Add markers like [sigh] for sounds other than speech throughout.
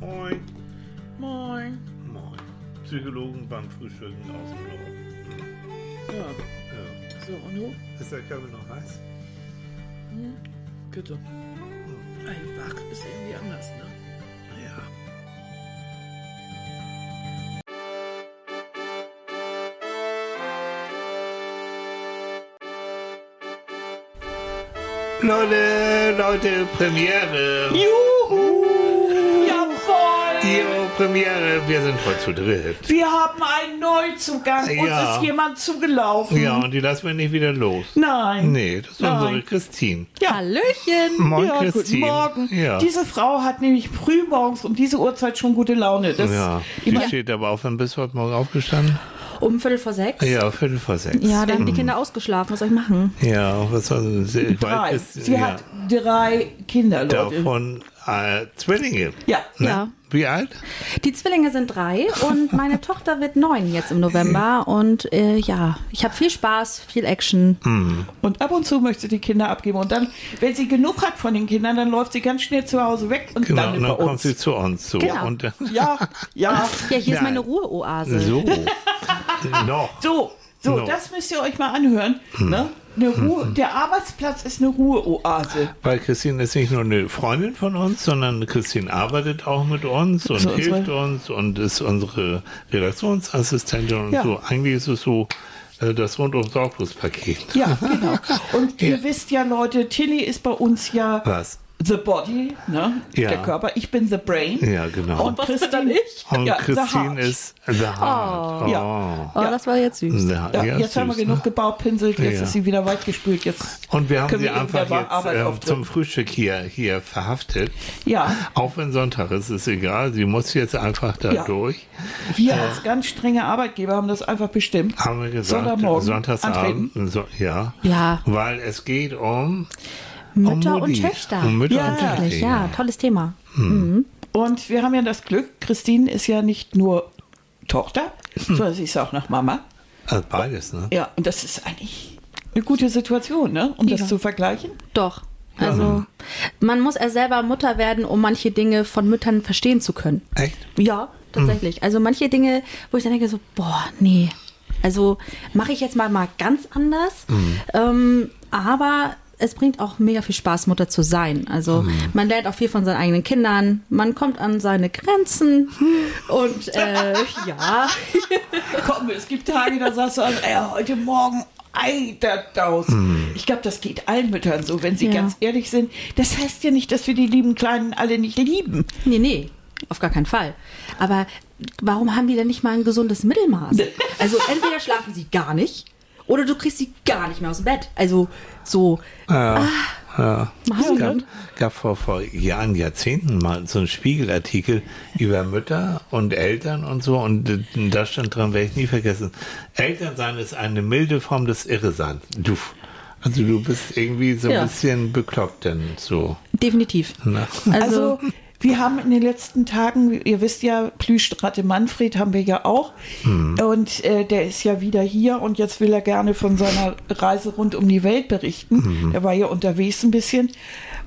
Moin. Moin. Moin. Psychologen beim Frühstücken aus dem Norden. Ja, Ja. so, und du? Ist der Körper noch heiß? Bitte. Ey, wach ist irgendwie anders, ne? Ja. Leute, Leute, Premiere. Juhu! Premiere. Wir sind heute zu dritt. Wir haben einen Neuzugang. Uns Ja. ist jemand zugelaufen. Ja, und die lassen wir nicht wieder los. Nein. Nee, das ist Nein. unsere Christine. Ja. Hallöchen. Moin, ja, guten Christine. Morgen. Ja. Diese Frau hat nämlich früh morgens um diese Uhrzeit schon gute Laune. Das, ja, die steht aber auf. Wann bist du heute Morgen aufgestanden? Um Viertel vor sechs. Ja, Viertel vor sechs. Ja, da haben die Kinder ausgeschlafen. Was soll ich machen? Ja, was soll sie? ich drei. Sie ja, hat drei Kinder, Leute. davon äh, Zwillinge. Ja. Ne? Ja. Wie alt? Die Zwillinge sind drei und meine [laughs] Tochter wird neun jetzt im November. Und äh, ja, ich habe viel Spaß, viel Action. Und ab und zu möchte sie die Kinder abgeben. Und dann, wenn sie genug hat von den Kindern, dann läuft sie ganz schnell zu Hause weg und Genau, landet und dann kommt uns. sie zu uns. So. Genau. Und, dann- Ja, [laughs] ja. Ja, hier ist Nein. meine Ruheoase. so. [laughs] Noch. So, so, No. das müsst ihr euch mal anhören. Ne? Eine Ruhe, der Arbeitsplatz ist eine Ruheoase. Weil Christine ist nicht nur eine Freundin von uns, sondern Christine arbeitet auch mit uns und So, unsere- hilft uns und ist unsere Redaktionsassistentin und Ja. so. Eigentlich ist es so äh, das rundum sorglos Paket. Ja, [laughs] genau. Und ihr Ja. wisst ja, Leute, Tilly ist bei uns ja Was? The body, ne? Ja. Der Körper. Ich bin the brain. Ja, genau. Und Christine ich. Und ja, the Christine heart. ist the heart. Oh. Ja. Oh, das war jetzt süß. The- Ja, ja, jetzt haben wir süß, genug ne? gebaut, pinselt, jetzt Ja. ist sie wieder weit gespült. Jetzt Und wir haben sie wir einfach jetzt ähm, zum Frühstück hier, hier verhaftet. Ja, Auch wenn Sonntag ist, ist egal. Sie muss jetzt einfach da Ja. durch. wir als ganz strenge Arbeitgeber haben das einfach bestimmt. Haben wir gesagt, Sonntagmorgen Sonntagsabend. So, ja. Ja. Weil es geht um Mütter um und. Töchter. Um Mütter Ja. und Töchter. Wirklich, ja, tolles Thema. Und wir haben ja das Glück, Christine ist ja nicht nur Tochter, sondern sie ist auch noch Mama. Also beides, ne? Ja, und das ist eigentlich eine gute Situation, ne? um Ja. das zu vergleichen. Doch. Also, man muss erst selber Mutter werden, um manche Dinge von Müttern verstehen zu können. Echt? Ja, tatsächlich. Also manche Dinge, wo ich dann denke so, boah, nee. Also mache ich jetzt mal mal ganz anders. Ähm, aber es bringt auch mega viel Spaß, Mutter zu sein. Also man lernt auch viel von seinen eigenen Kindern. Man kommt an seine Grenzen. Und äh, [laughs] ja, Komm, es gibt Tage, da sagst du, also, ey, heute Morgen Eiterdaus. Ich glaube, das geht allen Müttern so, wenn sie Ja. ganz ehrlich sind. Das heißt ja nicht, dass wir die lieben Kleinen alle nicht lieben. nee, nee, auf gar keinen Fall. Aber warum haben die denn nicht mal ein gesundes Mittelmaß? [laughs] Also entweder schlafen sie gar nicht oder du kriegst sie gar nicht mehr aus dem Bett. Also so, Ja. ja. machen Es gab, gab vor, vor Jahren, Jahrzehnten mal so einen Spiegelartikel über Mütter und Eltern und so und da stand dran, werde ich nie vergessen, Elternsein ist eine milde Form des Irreseins. Du. Also du bist irgendwie so ein Ja. bisschen bekloppt denn so. definitiv. Ne? Also, Also, wir haben in den letzten Tagen, ihr wisst ja, Plüschratte Manfred haben wir ja auch. Und äh, der ist ja wieder hier und jetzt will er gerne von seiner Reise rund um die Welt berichten. Der war ja unterwegs ein bisschen.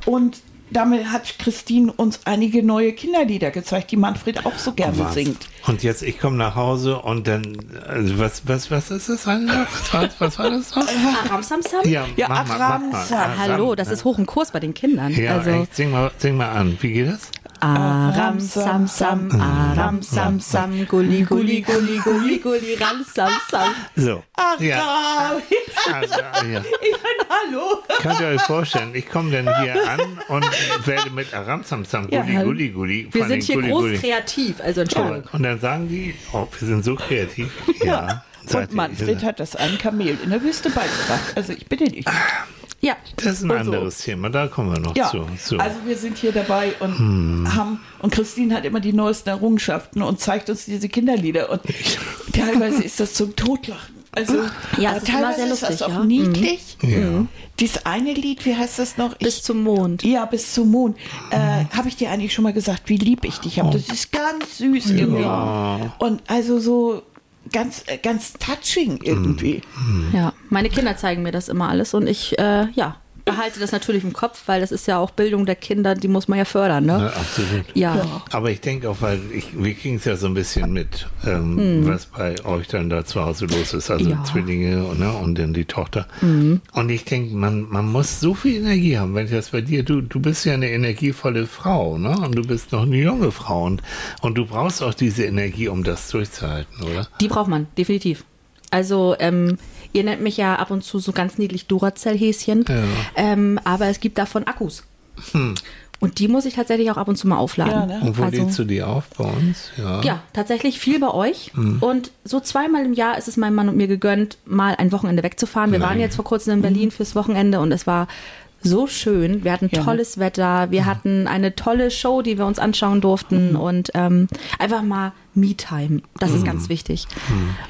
Und damit hat Christine uns einige neue Kinderlieder gezeigt, die Manfred auch so gerne Was? singt. Und jetzt, ich komme nach Hause und dann, also was, was, was ist das? Was war, was war das noch? [laughs] Aram Sam Sam? Ja, mal. Aramsam. Hallo, das ist hoch im Kurs bei den Kindern. Ja, also echt, sing mal, sing mal an. Wie geht das? Aram Sam Sam, Aram Sam Sam, Gulli Gulli Gulli Gulli Gulli Ram Sam Sam. So. Ach, Ja. ja. Also, ja. Ich meine, hallo. Könnt ihr euch vorstellen, ich komme dann hier an und werde mit Aramsamsam Ja, Gulli hallo. Gulli Gulli. Wir sind hier Gulli groß Gulli. kreativ, also Entschuldigung. Und dann sagen die, oh, wir sind so kreativ. Ja. seid Und. Manfred hat das einem Kamel in der Wüste beigebracht. Also ich bitte dich. Ja, Das ist ein und so. anderes Thema, da kommen wir noch Ja, zu. zu. also wir sind hier dabei und haben, und Christine hat immer die neuesten Errungenschaften und zeigt uns diese Kinderlieder und [laughs] teilweise ist das zum Totlachen. Also Ja, aber es ist teilweise sehr ist das lustig, auch ja. niedlich. Ja. Dieses eine Lied, wie heißt das noch? Ich, bis zum Mond. ja, bis zum Mond. Äh, habe ich dir eigentlich schon mal gesagt, wie lieb ich dich habe? Das ist ganz süß irgendwie. Und also so ganz, äh, ganz touching irgendwie. Ja, meine Kinder zeigen mir das immer alles und ich, äh, ja, behalte das natürlich im Kopf, weil das ist ja auch Bildung der Kinder, die muss man ja fördern, ne? Ja, absolut. Ja. Aber ich denke auch, weil ich, wir kriegen es ja so ein bisschen mit, ähm, was bei euch dann da zu Hause los ist. Also. Ja. Zwillinge und, ne, und dann die Tochter. Und ich denke, man, man muss so viel Energie haben. Wenn ich das bei dir, du, du bist ja eine energievolle Frau, ne? Und du bist noch eine junge Frau. Und, und du brauchst auch diese Energie, um das durchzuhalten, oder? Die braucht man, definitiv. Also, ähm, ihr nennt mich ja ab und zu so ganz niedlich Duracell-Häschen, Ja. ähm, aber es gibt davon Akkus. Und die muss ich tatsächlich auch ab und zu mal aufladen. Ja, ne? Und wo also, lädst du die auf bei uns? Ja. ja, tatsächlich viel bei euch. Und so zweimal im Jahr ist es meinem Mann und mir gegönnt, mal ein Wochenende wegzufahren. Wir Nein. waren jetzt vor kurzem in Berlin fürs Wochenende und es war so schön. Wir hatten Ja, ne? tolles Wetter. Wir hatten eine tolle Show, die wir uns anschauen durften und ähm, einfach mal Me-Time. Das ist ganz wichtig,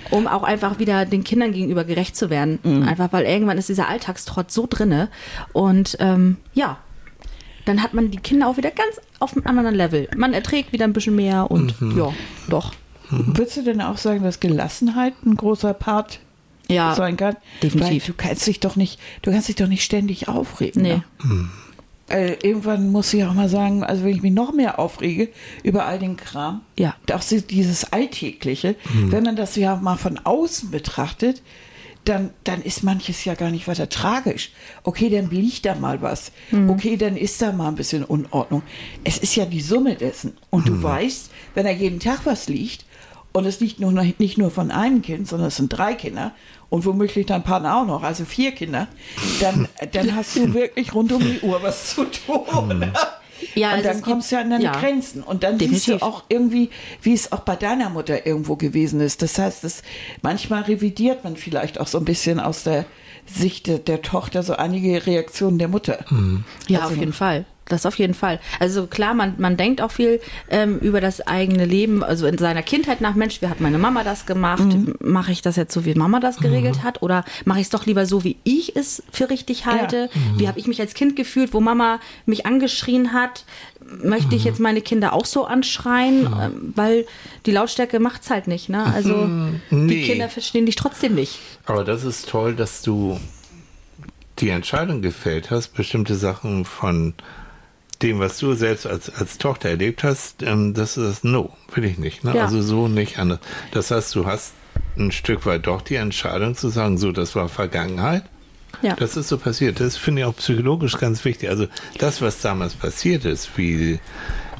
um auch einfach wieder den Kindern gegenüber gerecht zu werden. Einfach weil irgendwann ist dieser Alltagstrott so drinne und ähm, ja. Dann hat man die Kinder auch wieder ganz auf einem anderen Level. Man erträgt wieder ein bisschen mehr und ja, doch. Würdest du denn auch sagen, dass Gelassenheit ein großer Part Ja, sein kann? definitiv. Du kannst dich doch nicht, du kannst dich doch nicht ständig aufregen. Nee. Ne? Äh, irgendwann muss ich auch mal sagen, also wenn ich mich noch mehr aufrege über all den Kram, Ja. auch dieses Alltägliche, wenn man das ja mal von außen betrachtet, dann, dann ist manches ja gar nicht weiter tragisch. Okay, dann liegt da mal was. Okay, dann ist da mal ein bisschen Unordnung. Es ist ja die Summe dessen. Und du weißt, wenn da jeden Tag was liegt, und es liegt nur, nicht nur von einem Kind, sondern es sind drei Kinder und womöglich dein Partner auch noch, also vier Kinder, dann, dann hast du wirklich rund um die Uhr was zu tun. Ja, und also dann es kommst du ja an deine ja. Grenzen. Und dann siehst Definitiv. du auch irgendwie, wie es auch bei deiner Mutter irgendwo gewesen ist. Das heißt, das, manchmal revidiert man vielleicht auch so ein bisschen aus der Sicht der, der Tochter so einige Reaktionen der Mutter. Ja, Also- auf jeden Fall. Das auf jeden Fall. Also klar, man, man denkt auch viel ähm, über das eigene Leben, also in seiner Kindheit nach, Mensch, wie hat meine Mama das gemacht? Mache ich das jetzt so, wie Mama das geregelt hat? Oder mache ich es doch lieber so, wie ich es für richtig halte? Wie habe ich mich als Kind gefühlt, wo Mama mich angeschrien hat? Möchte ich jetzt meine Kinder auch so anschreien? Ähm, weil die Lautstärke macht's halt nicht. Ne? Also die Nee. Kinder verstehen dich trotzdem nicht. Aber das ist toll, dass du die Entscheidung gefällt hast, bestimmte Sachen von dem, was du selbst als, als Tochter erlebt hast, ähm, das ist No, will ich nicht. Ne? Ja. Also so nicht anders. Das heißt, du hast ein Stück weit doch die Entscheidung zu sagen, so, das war Vergangenheit. Ja. Das ist so passiert. Das finde ich auch psychologisch ganz wichtig. Also das, was damals passiert ist, wie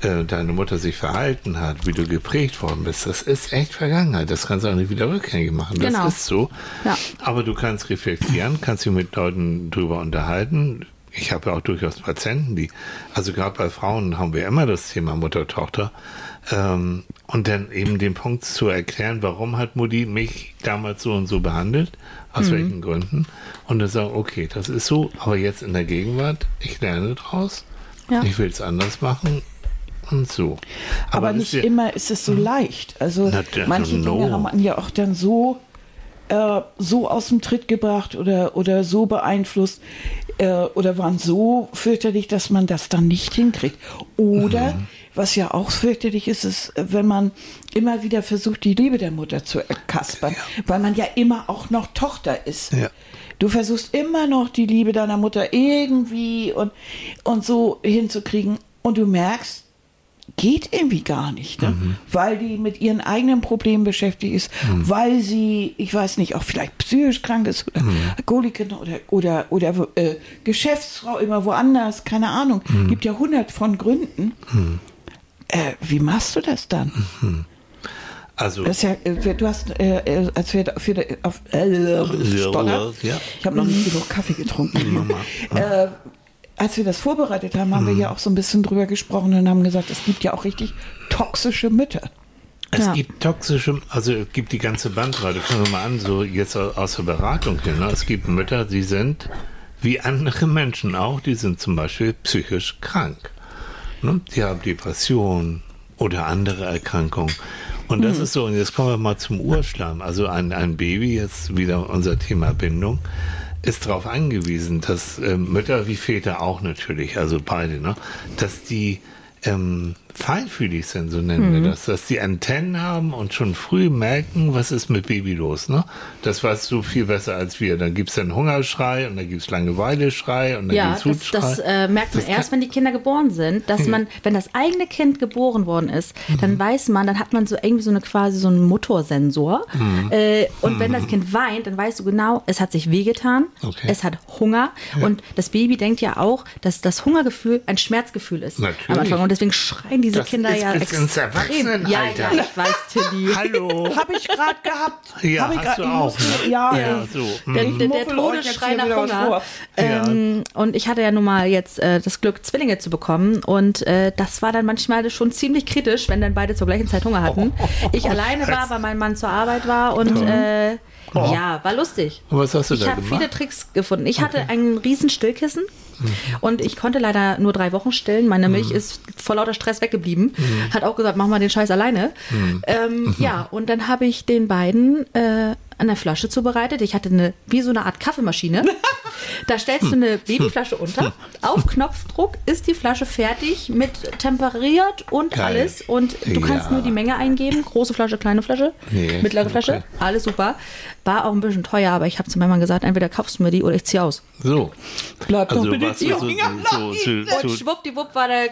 äh, deine Mutter sich verhalten hat, wie du geprägt worden bist, das ist echt Vergangenheit. Das kannst du auch nicht wieder rückgängig machen. Das Genau. ist so. Ja. Aber du kannst reflektieren, kannst dich mit Leuten drüber unterhalten. Ich habe ja auch durchaus Patienten, die, also gerade bei Frauen haben wir immer das Thema Mutter-Tochter. Ähm, und dann eben den Punkt zu erklären, warum hat Mutti mich damals so und so behandelt, aus Mhm. welchen Gründen. Und dann sagen, okay, das ist so, aber jetzt in der Gegenwart, ich lerne draus, Ja. ich will es anders machen und so. Aber, das nicht ist immer ist es so leicht. Also manche no. Dinge haben man ja auch dann so, äh, so aus dem Tritt gebracht oder, oder so beeinflusst äh, oder waren so fürchterlich, dass man das dann nicht hinkriegt. Oder, Mhm. was ja auch fürchterlich ist, ist, wenn man immer wieder versucht, die Liebe der Mutter zu erkaspern, weil man ja immer auch noch Tochter ist. Ja. Du versuchst immer noch die Liebe deiner Mutter irgendwie und, und so hinzukriegen und du merkst, geht irgendwie gar nicht, ne? weil die mit ihren eigenen Problemen beschäftigt ist, weil sie, ich weiß nicht, auch vielleicht psychisch krank ist oder Alkoholikerin oder, oder, oder äh, Geschäftsfrau immer woanders, keine Ahnung. Gibt ja hundert von Gründen. Äh, wie machst du das dann? Also, Das ja, äh, du hast, äh, äh, als wir für, auf, äh, Stoller, ja. ich habe noch nicht genug Kaffee getrunken. [laughs] als wir das vorbereitet haben, haben wir ja auch so ein bisschen drüber gesprochen und haben gesagt, es gibt ja auch richtig toxische Mütter. Es Ja. gibt toxische, also es gibt die ganze Bandbreite. Fangen wir mal an, so jetzt au- aus der Beratung hin. Ne? Es gibt Mütter, die sind wie andere Menschen auch, die sind zum Beispiel psychisch krank. Ne? Die haben Depressionen oder andere Erkrankungen. Und das ist so, und jetzt kommen wir mal zum Urschlamm. Also ein, ein Baby, jetzt wieder unser Thema Bindung, ist darauf angewiesen, dass äh, Mütter wie Väter auch natürlich, also beide, ne, dass die ähm, feinfühlig sind, so nennen Mhm. wir das, dass die Antennen haben und schon früh merken, was ist mit Baby los. Ne? Das weißt du viel besser als wir. Dann gibt's dann Hungerschrei und dann gibt's Langeweileschrei und dann Ja, gibt's das, Wutschrei. das äh, merkt man Das erst, wenn die Kinder geboren sind, dass man, wenn das eigene Kind geboren worden ist, Mhm. dann weiß man, dann hat man so irgendwie so eine quasi so einen Motorsensor. Mhm. Äh, und wenn das Kind weint, dann weißt du genau, es hat sich wehgetan, Okay. es hat Hunger und das Baby denkt ja auch, dass das Hungergefühl ein Schmerzgefühl ist Natürlich. am Anfang. Und deswegen schreien diese Das Kinder ist ja bis ins. Erwachsenenalter. Ja, ja, ich weiß, Tilly. [laughs] Hallo. Habe ich gerade gehabt. Ja, Hab ich hast grad- du ich auch, musste- ne? Ja, Ja, ich- so. Der, Mhm. der, der Todesschrei nach Hunger. Ähm, Und ich hatte ja nun mal jetzt äh, das Glück, Zwillinge zu bekommen. Und äh, das war dann manchmal schon ziemlich kritisch, wenn dann beide zur gleichen Zeit Hunger hatten. Ich alleine war, weil mein Mann zur Arbeit war. Und äh, ja, war lustig. Und was hast du Ich da habe gemacht? viele Tricks gefunden. Ich hatte ein riesen Stillkissen. Und ich konnte leider nur drei Wochen stillen. Meine Milch ist vor lauter Stress weggeblieben. Hat auch gesagt, mach mal den Scheiß alleine. Ähm, ja, und dann habe ich den beiden äh, eine Flasche zubereitet. Ich hatte eine, wie so eine Art Kaffeemaschine. [laughs] Da stellst du eine Babyflasche unter. Auf Knopfdruck ist die Flasche fertig mit temperiert und Geil. alles. Und du kannst Ja. nur die Menge eingeben. Große Flasche, kleine Flasche, Nee, mittlere Flasche. okay. Alles super. War auch ein bisschen teuer, aber ich habe zu meinem Mann gesagt, entweder kaufst du mir die oder ich ziehe aus. So. Bleibt Also doch bitte so, so, so, [laughs] so, Und schwuppdiwupp war der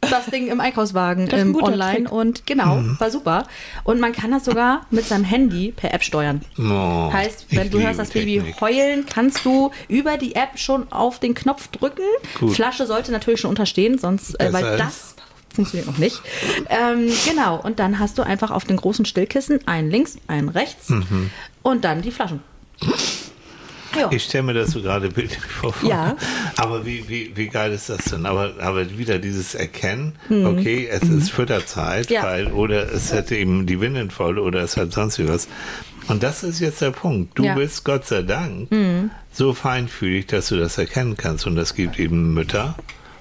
das Ding im Einkaufswagen Das ist ein ähm, guter online Trick. und genau, Mhm. war super. Und man kann das sogar mit seinem Handy per App steuern. Oh, heißt, wenn du hörst das Baby Technik. heulen, kannst du über die App schon auf den Knopf drücken. Gut. Flasche sollte natürlich schon unterstehen, sonst, äh, weil das funktioniert noch nicht. Ähm, genau, und dann hast du einfach auf den großen Stillkissen einen links, einen rechts Mhm. und dann die Flaschen. Ja. Ich stelle mir das so gerade bildlich vor. Ja. Aber wie, wie, wie geil ist das denn? Aber, aber wieder dieses Erkennen, Mhm. okay, es ist Fütterzeit, Ja. weil, oder es hätte eben die Windeln voll oder es hat sonst was. Und das ist jetzt der Punkt. Du Ja. Mhm. bist Gott sei Dank so feinfühlig, dass du das erkennen kannst. Und das gibt eben Mütter,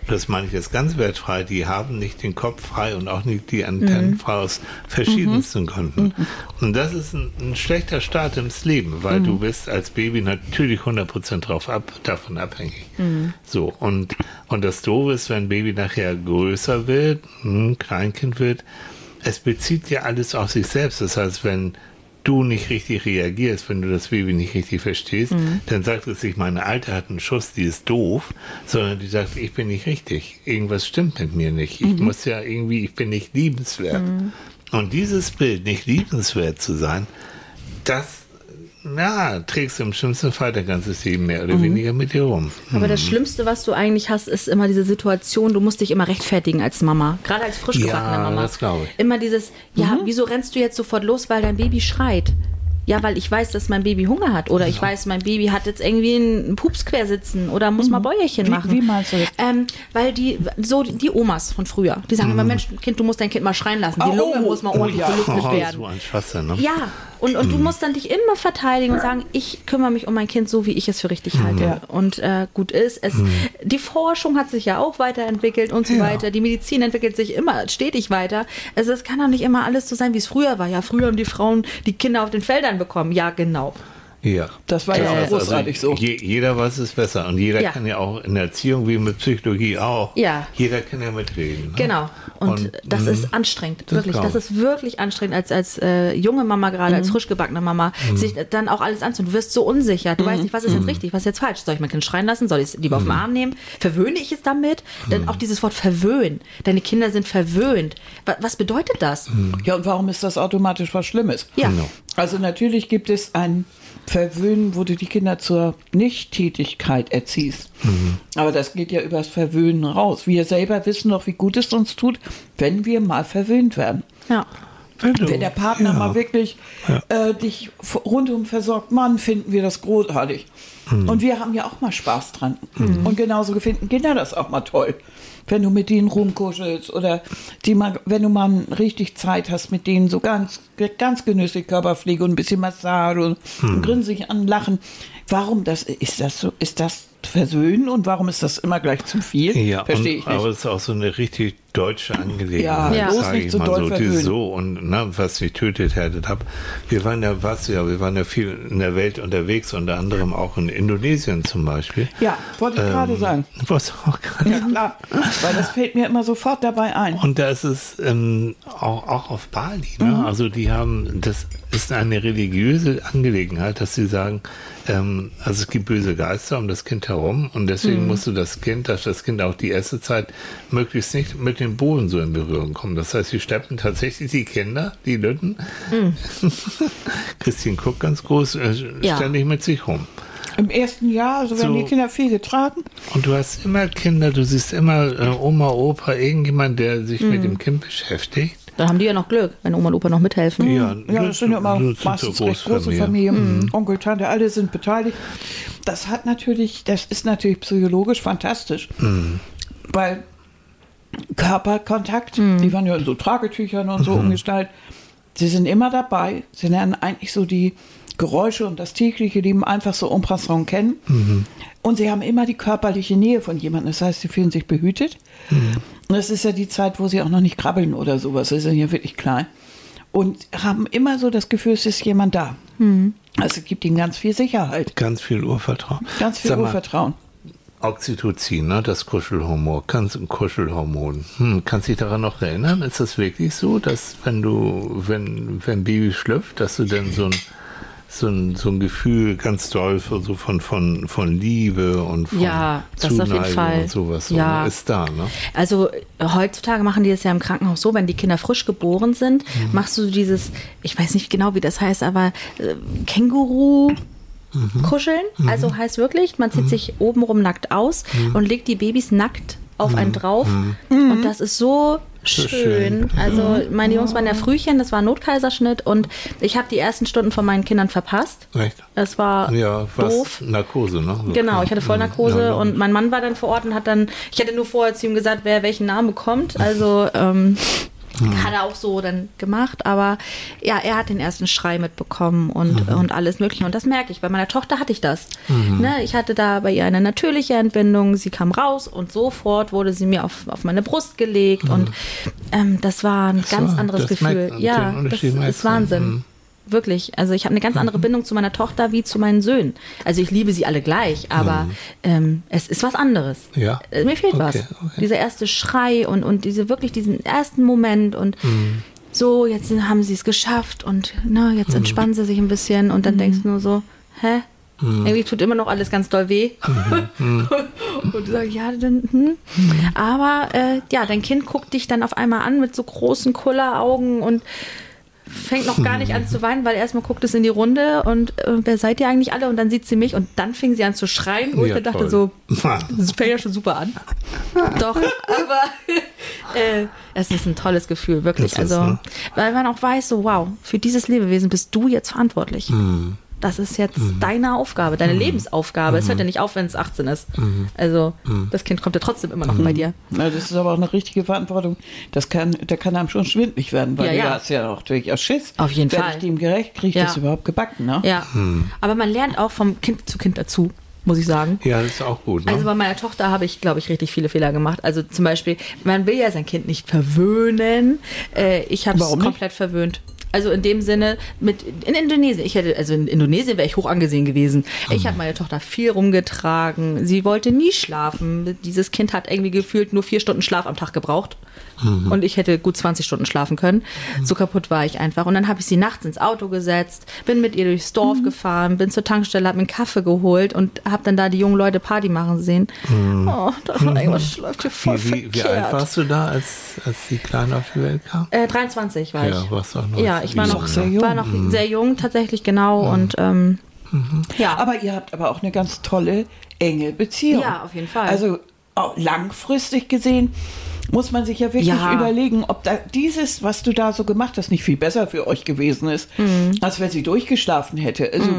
das meine ich jetzt ganz wertfrei, die haben nicht den Kopf frei und auch nicht die Antennen Mhm. frei aus verschiedensten Gründen. Und das ist ein, ein schlechter Start ins Leben, weil Mhm. du bist als Baby natürlich 100% drauf ab, davon abhängig. Mhm. So, und, und das Doofe ist, wenn ein Baby nachher größer wird, ein Kleinkind wird, es bezieht ja alles auf sich selbst. Das heißt, wenn du nicht richtig reagierst, wenn du das Baby nicht richtig verstehst, Mhm. dann sagt es sich, meine Alte hat einen Schuss, die ist doof, sondern die sagt, ich bin nicht richtig. Irgendwas stimmt mit mir nicht. Ich Mhm. muss ja irgendwie, ich bin nicht liebenswert. Und dieses Bild, nicht liebenswert zu sein, das na, trägst du im schlimmsten Fall dein ganzes Leben mehr Mhm. oder weniger mit dir rum. Aber das Schlimmste, was du eigentlich hast, ist immer diese Situation, du musst dich immer rechtfertigen als Mama. Gerade als frisch gebackene Ja, Mama. das glaube ich. Immer dieses, ja, wieso rennst du jetzt sofort los, weil dein Baby schreit? Ja, weil ich weiß, dass mein Baby Hunger hat. Oder ich weiß, mein Baby hat jetzt irgendwie einen Pups quer sitzen oder muss mal Bäuerchen Wie- machen. wie meinst du jetzt? Ähm, weil die, so die die Omas von früher, die sagen immer, Mensch, Kind, du musst dein Kind mal schreien lassen. Die Oh, Lunge oh, muss mal oh, ordentlich ja. belüftet Oh, werden. so ein Schwachsinn, ne? Ja, und, und du musst dann dich immer verteidigen und sagen, ich kümmere mich um mein Kind so, wie ich es für richtig halte. Ja. Und äh, gut ist, es, die Forschung hat sich ja auch weiterentwickelt und so Ja. weiter. Die Medizin entwickelt sich immer stetig weiter. Also es kann doch nicht immer alles so sein, wie es früher war. Ja, früher haben die Frauen die Kinder auf den Feldern bekommen. Ja, genau. Ja. Das war ja Äh, auch großartig so. Je, jeder weiß es besser und jeder Ja. kann ja auch in der Erziehung wie mit Psychologie auch. Ja. Jeder kann ja mitreden. Ne? Genau. Und, Und, das mh, ist anstrengend, das wirklich. glaub Das ist wirklich anstrengend als, als äh, junge Mama, gerade Mhm. als frisch gebackene Mama, sich dann auch alles anzunehmen. Du wirst so unsicher. Du Mhm. weißt nicht, was ist jetzt richtig, was ist jetzt falsch. Soll ich mein Kind schreien lassen? Soll ich es lieber auf den Mhm. Arm nehmen? Verwöhne ich es damit? Denn auch dieses Wort verwöhnen. Deine Kinder sind verwöhnt. Wa- Was bedeutet das? Ja, und warum ist das automatisch was Schlimmes? Ja. Genau. Also natürlich gibt es ein Verwöhnen, wo du die Kinder zur Nichttätigkeit erziehst. Aber das geht ja übers Verwöhnen raus. Wir selber wissen doch, wie gut es uns tut, wenn wir mal verwöhnt werden. Ja. Wenn, du- Wenn der Partner ja. mal wirklich äh, dich rundum versorgt, Mann, finden wir das großartig. Und wir haben ja auch mal Spaß dran. Und genauso finden Kinder das auch mal toll. Wenn du mit denen rumkuschelst oder die mal, wenn du mal richtig Zeit hast mit denen, so ganz, ganz genüsslich Körperpflege und ein bisschen Massage und, und grinsig anlachen. Warum das, ist das so, ist das Versöhnen und warum ist das immer gleich zu viel? Ja, Verstehe ich aber nicht. es ist auch so eine richtig deutsche Angelegenheit, Ja. bloß nicht ich so mal so. Die so und ne, was mich tötet, härtet ab. Wir waren ja, was ja, wir waren ja viel in der Welt unterwegs, unter anderem auch in Indonesien zum Beispiel. Ja, wollte ich gerade sagen. Was auch gerade Ja, klar. Weil das fällt mir immer sofort dabei ein. Und da ist es ähm, auch, auch auf Bali. Ne? Mhm. Also die haben, das ist eine religiöse Angelegenheit, dass sie sagen, ähm, also es gibt böse Geister um das Kind herum und deswegen Mhm. musst du das Kind, dass das Kind auch die erste Zeit möglichst nicht mit dem Boden so in Berührung kommt. Das heißt, sie steppen tatsächlich die Kinder, die Lütten, Mhm. [laughs] Christine guckt ganz groß, äh, Ja. ständig mit sich rum. Im ersten Jahr, also werden So. die Kinder viel getragen. Und du hast immer Kinder, du siehst immer äh, Oma, Opa, irgendjemand, der sich Mhm. mit dem Kind beschäftigt. Dann haben die ja noch Glück, wenn Oma und Opa noch mithelfen. Ja, Ja, das sind ja immer das sind so meistens recht große. Familien. Onkel, Tante, alle sind beteiligt. Das hat natürlich, das ist natürlich psychologisch fantastisch. Weil Körperkontakt, die waren ja in so Tragetüchern und so umgestaltet, sie sind immer dabei. Sie lernen eigentlich so die Geräusche und das tägliche Leben einfach so en passant kennen. Und sie haben immer die körperliche Nähe von jemandem. Das heißt, sie fühlen sich behütet. Und das ist ja die Zeit, wo sie auch noch nicht krabbeln oder sowas. Sie sind ja wirklich klein. Und haben immer so das Gefühl, es ist jemand da. Also es gibt ihnen ganz viel Sicherheit, Ganz viel Urvertrauen. ganz viel mal, Urvertrauen. Oxytocin, ne, das Kuschelhormon, kannst, Kuschelhormon. Hm, kannst dich daran noch erinnern? Ist das wirklich so, dass wenn du, wenn, wenn Baby schlüpft, dass du dann so ein, so ein, so ein Gefühl ganz doll für, so von, von, von Liebe und von Ja, das auf jeden Zuneigung Fall. und sowas so, Ja. ne, ist da, ne? Also heutzutage machen die das ja im Krankenhaus so, wenn die Kinder frisch geboren sind, Mhm. machst du dieses, ich weiß nicht genau, wie das heißt, aber äh, Känguru. Mhm. Kuscheln, also heißt wirklich, man zieht sich obenrum nackt aus Mhm. und legt die Babys nackt auf einen drauf. Und das ist so schön. schön. Also meine Jungs waren ja Frühchen, das war ein Notkaiserschnitt und ich habe die ersten Stunden von meinen Kindern verpasst. Echt? Es war Ja, doof. Narkose, ne? So Genau, ich hatte Vollnarkose Ja, und mein Mann war dann vor Ort und hat dann, ich hatte nur vorher zu ihm gesagt, wer welchen Namen bekommt. [laughs] Also ähm, hat er auch so dann gemacht, aber ja, er hat den ersten Schrei mitbekommen und, und alles Mögliche. Und das merke ich. Bei meiner Tochter hatte ich das. Ne, ich hatte da bei ihr eine natürliche Entbindung. Sie kam raus und sofort wurde sie mir auf, auf meine Brust gelegt und ähm, das war ein ganz so, anderes das merkt Gefühl. Ja, das ist. Wahnsinn. Mhm. Wirklich. Also ich habe eine ganz andere Bindung zu meiner Tochter wie zu meinen Söhnen. Also ich liebe sie alle gleich, aber ähm, es ist was anderes. Ja. Äh, Mir fehlt was. Okay, okay. Dieser erste Schrei und, und diese wirklich diesen ersten Moment und Mhm. so, jetzt haben sie es geschafft und na, jetzt Mhm. entspannen sie sich ein bisschen und dann denkst du nur so, hä? Mhm. Irgendwie tut immer noch alles ganz doll weh. [laughs] und du sagst, ja, dann, hm. Aber äh, ja, dein Kind guckt dich dann auf einmal an mit so großen Kulleraugen und fängt noch gar nicht an zu weinen, weil erstmal guckt es in die Runde und äh, wer seid ihr eigentlich alle? Und dann sieht sie mich und dann fing sie an zu schreien, wo ich Ja, dann dachte so, das fängt ja schon super an. Doch, aber [laughs] äh, es ist ein tolles Gefühl, wirklich. Das ist, also, ne? weil man auch weiß, so wow, für dieses Lebewesen bist du jetzt verantwortlich. Hm. Das ist jetzt deine Aufgabe, deine Lebensaufgabe. Es hört ja nicht auf, wenn es 18 ist. Also das Kind kommt ja trotzdem immer noch bei dir. Na, das ist aber auch eine richtige Verantwortung. Das kann, da kann einem schon schwindlig werden, weil Ja, du ja. hast ja auch durchaus Schiss. Auf jeden Werd Fall. ich dem gerecht, kriege ich Ja. das überhaupt gebacken, ne? Ja, aber man lernt auch vom Kind zu Kind dazu, muss ich sagen. Ja, das ist auch gut, ne? Also bei meiner Tochter habe ich, glaube ich, richtig viele Fehler gemacht. Also zum Beispiel, man will ja sein Kind nicht verwöhnen. Äh, ich habe es komplett verwöhnt. Also in dem Sinne, mit in Indonesien, ich hätte, also in Indonesien wäre ich hoch angesehen gewesen. Ich habe meine Tochter viel rumgetragen. Sie wollte nie schlafen. Dieses Kind hat irgendwie gefühlt nur vier Stunden Schlaf am Tag gebraucht. Und ich hätte gut 20 Stunden schlafen können. So kaputt war ich einfach. Und dann habe ich sie nachts ins Auto gesetzt, bin mit ihr durchs Dorf gefahren, bin zur Tankstelle, habe mir einen Kaffee geholt und habe dann da die jungen Leute Party machen sehen. Oh, da war [laughs] irgendwas läuft hier voll wie, wie, wie alt warst du da, als, als die Kleine auf die Welt kam? Äh, 23 war Ja, ich. warst du auch noch Ja, ich war noch, sehr jung. war noch sehr jung, tatsächlich, genau. Und ähm, ja, Aber ihr habt aber auch eine ganz tolle, enge Beziehung. Ja, auf jeden Fall. Also auch langfristig gesehen muss man sich ja wirklich Ja. überlegen, ob da dieses, was du da so gemacht hast, nicht viel besser für euch gewesen ist, Mhm. als wenn sie durchgeschlafen hätte. Also,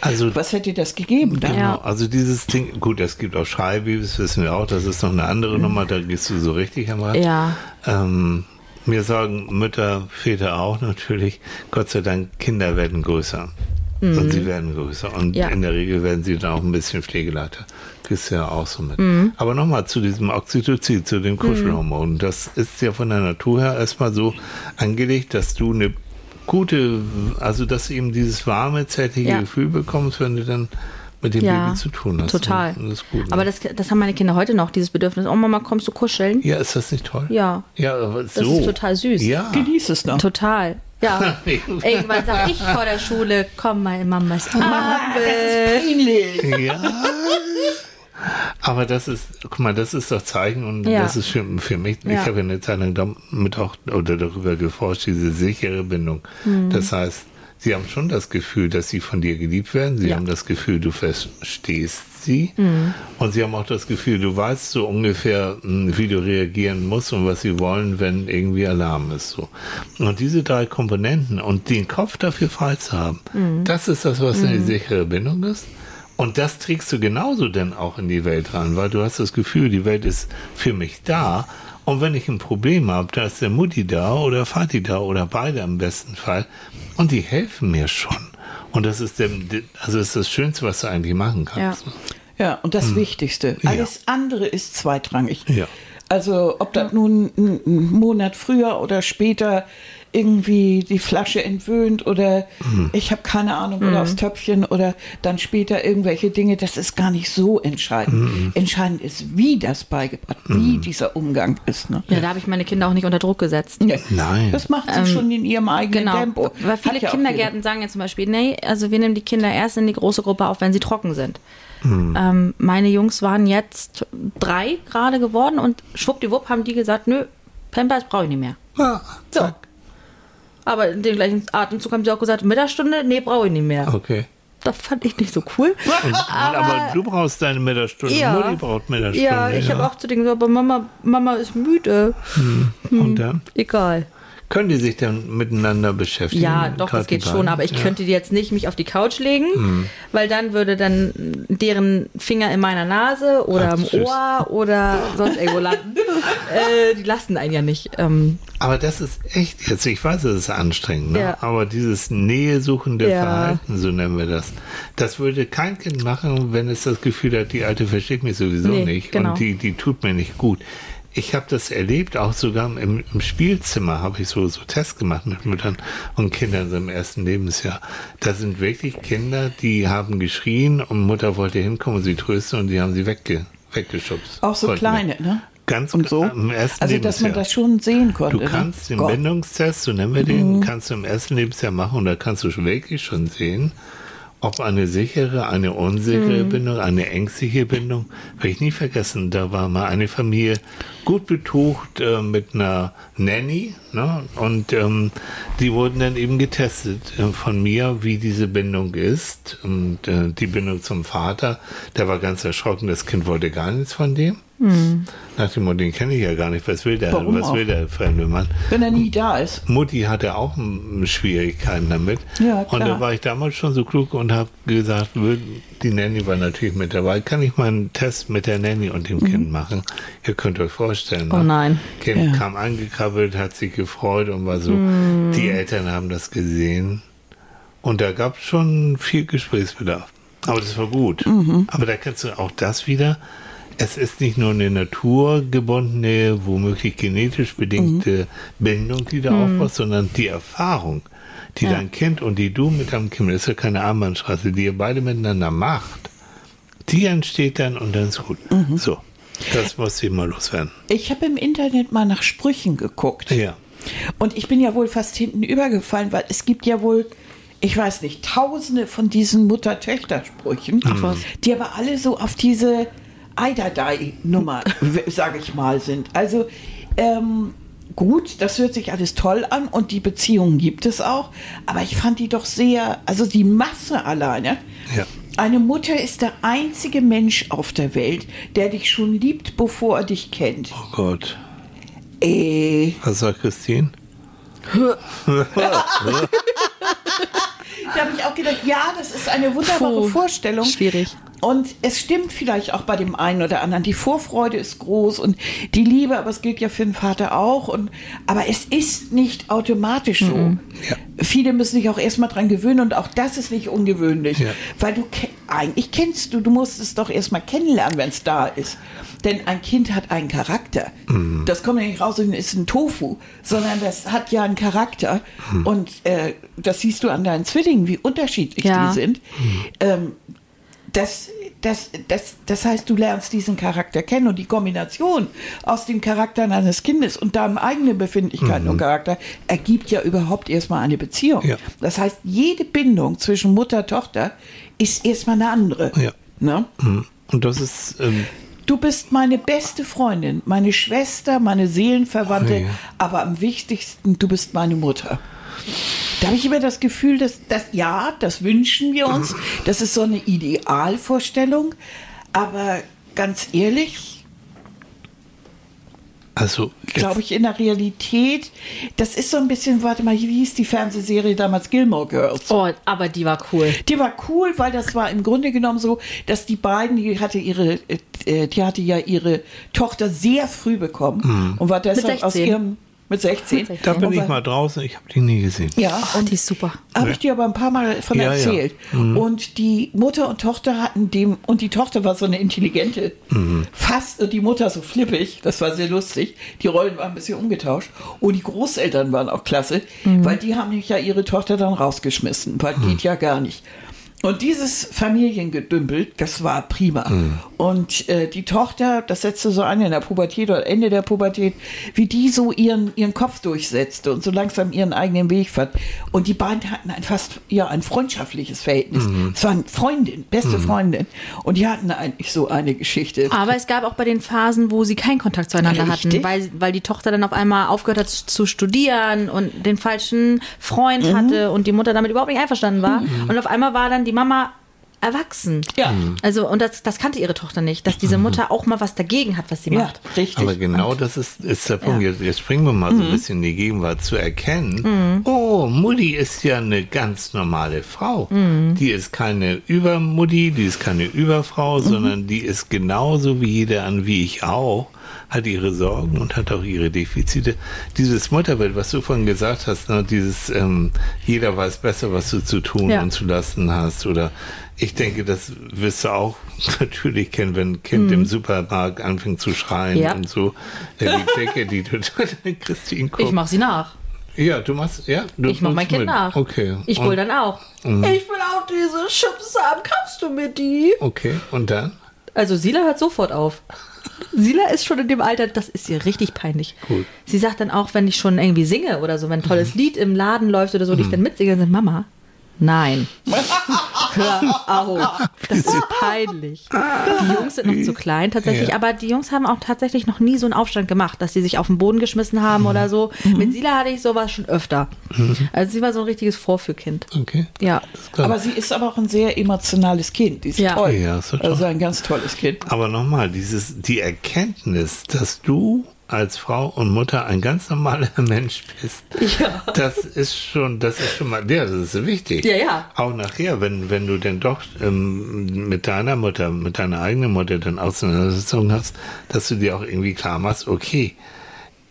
Also was hätte das gegeben dann? Genau, Ja. also dieses Ding, gut, es gibt auch Schreibibis, wissen wir auch, das ist noch eine andere Nummer, da gehst du so richtig am Rad. Mhm. Ja. Ähm, mir sagen Mütter, Väter auch natürlich, Gott sei Dank, Kinder werden größer. Und sie werden größer. Und Mhm. Ja. in der Regel werden sie dann auch ein bisschen pflegeleiter. gehst ja auch so mit. Mhm. Aber nochmal zu diesem Oxytocin, zu dem Kuschelhormon. Das ist ja von der Natur her erstmal so angelegt, dass du eine gute, also dass du eben dieses warme, zärtliche Ja. Gefühl bekommst, wenn du dann mit dem Ja, Baby zu tun hast. total. Und Das ist gut, ne? Aber das, das haben meine Kinder heute noch, dieses Bedürfnis. Oh Mama, kommst du kuscheln? ja, ist das nicht toll? Ja. Ja, aber so. Das ist total süß. Ja. Genieß es noch. Total. Ja. [laughs] Irgendwann sag ich vor der Schule, komm mal in Mamas Arme. Peinlich. Ja. Aber das ist, guck mal, das ist doch Zeichen und Ja. das ist für, für mich, ich Ja. habe ja eine Zeit lang damit auch oder darüber geforscht, diese sichere Bindung. Mhm. Das heißt, sie haben schon das Gefühl, dass sie von dir geliebt werden. Sie Ja. haben das Gefühl, du verstehst sie. Mhm. Und sie haben auch das Gefühl, du weißt so ungefähr, mh, wie du reagieren musst und was sie wollen, wenn irgendwie Alarm ist. So. Und diese drei Komponenten und den Kopf dafür frei zu haben, Mhm. das ist das, was eine sichere Bindung ist. Und das trägst du genauso dann auch in die Welt rein, weil du hast das Gefühl, die Welt ist für mich da. Und wenn ich ein Problem habe, da ist der Mutti da oder Vati da oder beide im besten Fall. Und die helfen mir schon. Und das ist, der, also das, ist das Schönste, was du eigentlich machen kannst. Ja, und das Wichtigste. Ja. Alles andere ist zweitrangig. Ja. Also ob das nun ein ein Monat früher oder später irgendwie die Flasche entwöhnt oder Mhm. ich habe keine Ahnung oder aufs Töpfchen oder dann später irgendwelche Dinge, das ist gar nicht so entscheidend. Mhm. Entscheidend ist, wie das beigebracht, wie dieser Umgang ist. Ne? Ja, da habe ich meine Kinder auch nicht unter Druck gesetzt. Ja. Nein. Das macht sie schon in ihrem eigenen Genau, Tempo. weil viele ja Kindergärten sagen ja zum Beispiel, nee, also wir nehmen die Kinder erst in die große Gruppe auf, wenn sie trocken sind. Ähm, meine Jungs waren jetzt drei gerade geworden und schwuppdiwupp haben die gesagt, nö, Pampers brauche ich nicht mehr. Ah, So. zack. Aber in dem gleichen Atemzug haben sie auch gesagt, Mittagsstunde, nee, brauche ich nicht mehr. Okay. Das fand ich nicht so cool. [laughs] Und, aber, du brauchst deine Mittagsstunde. Ja. Mutti braucht Mittagsstunde. Ja, ich habe auch zu denen gesagt, aber Mama, Mama ist müde. Und dann Egal. Können die sich dann miteinander beschäftigen. Ja, doch, das geht schon, aber ich ja. könnte die jetzt nicht mich auf die Couch legen, weil dann würde dann deren Finger in meiner Nase oder Ach, im tschüss. Ohr oder sonst irgendwo landen. [laughs] äh, die lassen einen ja nicht. Ähm, Aber das ist echt jetzt, ich weiß, es ist anstrengend, ne? Ja. aber dieses nähesuchende Ja. Verhalten, so nennen wir das, das würde kein Kind machen, wenn es das Gefühl hat, die Alte versteht mich sowieso Nee, nicht genau. und die, die tut mir nicht gut. Ich habe das erlebt, auch sogar im, im Spielzimmer habe ich so, so Tests gemacht mit Müttern und Kindern so im ersten Lebensjahr. Da sind wirklich Kinder, die haben geschrien und Mutter wollte hinkommen und sie trösten und die haben sie wegge, weggeschubst. Auch so kleine, weg. ne? Ganz Und so. im ersten Also, dass man Lebensjahr. das schon sehen konnte. Du ne? kannst den Gott. Bindungstest, so nennen wir den, kannst du im ersten Lebensjahr machen und da kannst du schon wirklich schon sehen, ob eine sichere, eine unsichere Bindung, eine ängstliche Bindung. Werde ich nie vergessen, da war mal eine Familie gut betucht äh, mit einer Nanny ne? und ähm, die wurden dann eben getestet äh, von mir, wie diese Bindung ist und äh, die Bindung zum Vater, der war ganz erschrocken, das Kind wollte gar nichts von dem. Nach dem Motto, den kenne ich ja gar nicht. Was will der? Warum was auch? will der fremde Mann? Wenn er nie da ist. Mutti hatte auch Schwierigkeiten damit. Ja, und da klar. war ich damals schon so klug und habe gesagt, die Nanny war natürlich mit dabei. Kann ich mal einen Test mit der Nanny und dem Kind machen? Ihr könnt euch vorstellen. Oh ne? nein. Kind Ja. kam angekrabbelt, hat sich gefreut und war so. Hm. Die Eltern haben das gesehen. Und da gab es schon viel Gesprächsbedarf. Aber das war gut. Mhm. Aber da kennst du auch das wieder. Es ist nicht nur eine naturgebundene, womöglich genetisch bedingte Mhm. Bindung, die da aufbaust, sondern die Erfahrung, die Ja. dein Kind und die du mit deinem Kind, das ist ja keine Armbandstraße, die ihr beide miteinander macht, die entsteht dann und dann ist gut. Mhm. So, das muss ich mal loswerden. Ich habe im Internet mal nach Sprüchen geguckt. Ja. Und ich bin ja wohl fast hinten übergefallen, weil es gibt ja wohl, ich weiß nicht, tausende von diesen Mutter-Töchter-Sprüchen, die aber alle so auf diese Eidadei-Nummer, sage ich mal, sind. Also, ähm, gut, das hört sich alles toll an und die Beziehungen gibt es auch, aber ich fand die doch sehr, also die Masse alleine. Ja. Eine Mutter ist der einzige Mensch auf der Welt, der dich schon liebt, bevor er dich kennt. Oh Gott. Äh, Was sagt Christine? [laughs] Da habe ich auch gedacht, ja, das ist eine wunderbare Puh, Vorstellung. schwierig. Und es stimmt vielleicht auch bei dem einen oder anderen. Die Vorfreude ist groß und die Liebe, aber es gilt ja für den Vater auch. Und, aber es ist nicht automatisch so. Ja. Viele müssen sich auch erstmal dran gewöhnen und auch das ist nicht ungewöhnlich. Ja. Weil du, eigentlich kennst du, du musst es doch erstmal kennenlernen, wenn es da ist. Denn ein Kind hat einen Charakter. Das kommt ja nicht raus und ist ein Tofu, sondern das hat ja einen Charakter. Und äh, das siehst du an deinen Zwillingen, wie unterschiedlich Ja. die sind. Ähm, das, das, das, das heißt, du lernst diesen Charakter kennen und die Kombination aus dem Charakter deines Kindes und deinem eigenen Befindlichkeiten und Charakter ergibt ja überhaupt erstmal eine Beziehung. Ja. Das heißt, jede Bindung zwischen Mutter und Tochter ist erstmal eine andere. Ja. Ne? Mhm. Und das ist, ähm, Du bist meine beste Freundin, meine Schwester, meine Seelenverwandte, Oh ja. aber am wichtigsten, du bist meine Mutter. Da habe ich immer das Gefühl, dass das ja, das wünschen wir uns. Das ist so eine Idealvorstellung. Aber ganz ehrlich, also, glaube ich, in der Realität, das ist so ein bisschen, warte mal, wie hieß die Fernsehserie damals Gilmore Girls? Oh, aber die war cool. Die war cool, weil das war im Grunde genommen so, dass die beiden, die hatte ihre, äh, die hatte ja ihre Tochter sehr früh bekommen und war deshalb aus 16. ihrem mit 16. Mit 16. da bin ich mal draußen, ich habe die nie gesehen. Ja, Und und die ist super. habe ich dir aber ein paar Mal von Ja, ja. erzählt. Und die Mutter und Tochter hatten dem, und die Tochter war so eine intelligente, fast, und die Mutter so flippig, das war sehr lustig. Die Rollen waren ein bisschen umgetauscht. Und die Großeltern waren auch klasse, weil die haben nämlich ja ihre Tochter dann rausgeschmissen, weil geht ja gar nicht. Und dieses Familiengedümpel, das war prima. Und äh, die Tochter, das setzte so an in der Pubertät oder Ende der Pubertät, wie die so ihren, ihren Kopf durchsetzte und so langsam ihren eigenen Weg fand. Und die beiden hatten ein fast, ja, ein freundschaftliches Verhältnis. Es waren Freundin, beste Freundin. Und die hatten eigentlich so eine Geschichte. Aber es gab auch bei den Phasen, wo sie keinen Kontakt zueinander Richtig. hatten, weil, weil die Tochter dann auf einmal aufgehört hat zu studieren und den falschen Freund Mhm. hatte und die Mutter damit überhaupt nicht einverstanden war. Und auf einmal war dann die Mama erwachsen. Ja. Also, und das, das kannte ihre Tochter nicht, dass diese Mutter auch mal was dagegen hat, was sie Ja, macht. richtig. Aber genau das ist, ist der Punkt. Jetzt, jetzt springen wir mal so ein bisschen in die Gegenwart zu erkennen. Oh, Mutti ist ja eine ganz normale Frau. Die ist keine Übermutti, die ist keine Überfrau, sondern die ist genauso wie jeder an, wie ich auch, hat ihre Sorgen und hat auch ihre Defizite. Dieses Mutterbild, was du vorhin gesagt hast, ne, dieses ähm, jeder weiß besser, was du zu tun Ja. und zu lassen hast oder ich denke, das wirst du auch [laughs] natürlich kennen, wenn ein Kind im Supermarkt anfängt zu schreien Ja. und so. Die Decke, die du Christine [laughs] guckt. Ich mach sie nach. Ja, du machst, ja, du Ich mach mein Kind mit. nach. Okay. Ich hol dann auch. Ich will auch diese Chips haben. Kaufst du mir die? Okay, und dann? Also Sila hört sofort auf. Sila ist schon in dem Alter, das ist ihr richtig peinlich. Gut. Sie sagt dann auch, wenn ich schon irgendwie singe oder so, wenn ein tolles Lied im Laden läuft oder so, und ich dann mitsinge, dann sagt Mama, nein. [laughs] Hör auf. Das ist [laughs] peinlich. Die Jungs sind noch zu klein tatsächlich, Ja. aber die Jungs haben auch tatsächlich noch nie so einen Aufstand gemacht, dass sie sich auf den Boden geschmissen haben oder so. Mit Sila hatte ich sowas schon öfter. Also sie war so ein richtiges Vorführkind. Okay. Ja. Aber sie ist aber auch ein sehr emotionales Kind. Die ist Ja. toll. Ja, ist so toll. also ein ganz tolles Kind. Aber nochmal, dieses, die Erkenntnis, dass du als Frau und Mutter ein ganz normaler [laughs] Mensch bist, Ja. das ist schon, das ist schon mal, ja, das ist wichtig. Ja, ja. Auch nachher, wenn, wenn du denn doch ähm, mit deiner Mutter, mit deiner eigenen Mutter dann Auseinandersetzungen hast, dass du dir auch irgendwie klar machst, okay,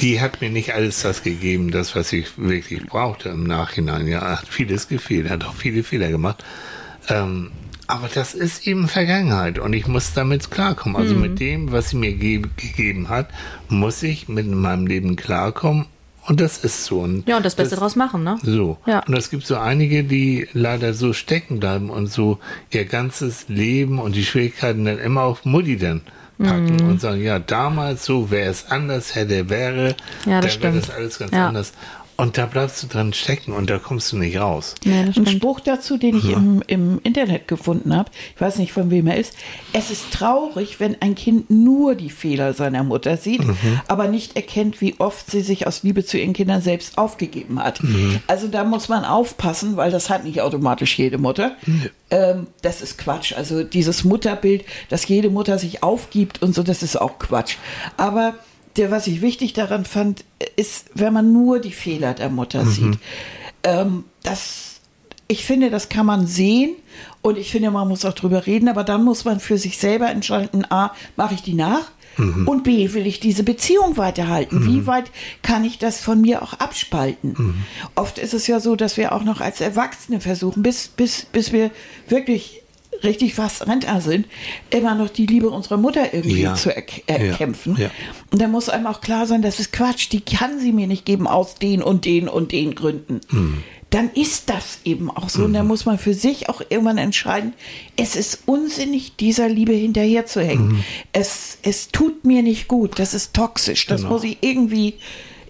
die hat mir nicht alles das gegeben, das, was ich wirklich brauchte im Nachhinein. Ja, hat vieles gefehlt, hat auch viele Fehler gemacht. Ähm, aber das ist eben Vergangenheit und ich muss damit klarkommen. Also Mhm. mit dem, was sie mir ge gegeben hat, muss ich mit meinem Leben klarkommen und das ist so. Und Ja, und das Beste draus machen, ne? so. Ja. Und es gibt so einige, die leider so stecken bleiben und so ihr ganzes Leben und die Schwierigkeiten dann immer auf Mutti dann packen Mhm. und sagen, ja, damals so, wäre es anders hätte, wäre, Ja, das dann wäre das alles ganz Ja. anders. Und da bleibst du dran stecken und da kommst du nicht raus. Ja, Ein stimmt. Spruch dazu, den ich im, im Internet gefunden habe, ich weiß nicht von wem er ist. Es ist traurig, wenn ein Kind nur die Fehler seiner Mutter sieht, aber nicht erkennt, wie oft sie sich aus Liebe zu ihren Kindern selbst aufgegeben hat. Also da muss man aufpassen, weil das hat nicht automatisch jede Mutter. Ähm, das ist Quatsch. Also dieses Mutterbild, dass jede Mutter sich aufgibt und so, das ist auch Quatsch. Aber der, was ich wichtig daran fand, ist, wenn man nur die Fehler der Mutter sieht. Ähm, das, ich finde, das kann man sehen und ich finde, man muss auch drüber reden, aber dann muss man für sich selber entscheiden, A, mache ich die nach? Und B, will ich diese Beziehung weiterhalten? Wie weit kann ich das von mir auch abspalten? Oft ist es ja so, dass wir auch noch als Erwachsene versuchen, bis, bis, bis wir wirklich richtig fast Rentner sind, immer noch die Liebe unserer Mutter irgendwie Ja. zu erk- erkämpfen. Ja. Und da muss einem auch klar sein, das ist Quatsch, die kann sie mir nicht geben aus den und den und den Gründen. Hm. Dann ist das eben auch so. Und dann muss man für sich auch irgendwann entscheiden, es ist unsinnig, dieser Liebe hinterherzuhängen. Hm. Es, es tut mir nicht gut, das ist toxisch, das Genau. muss ich irgendwie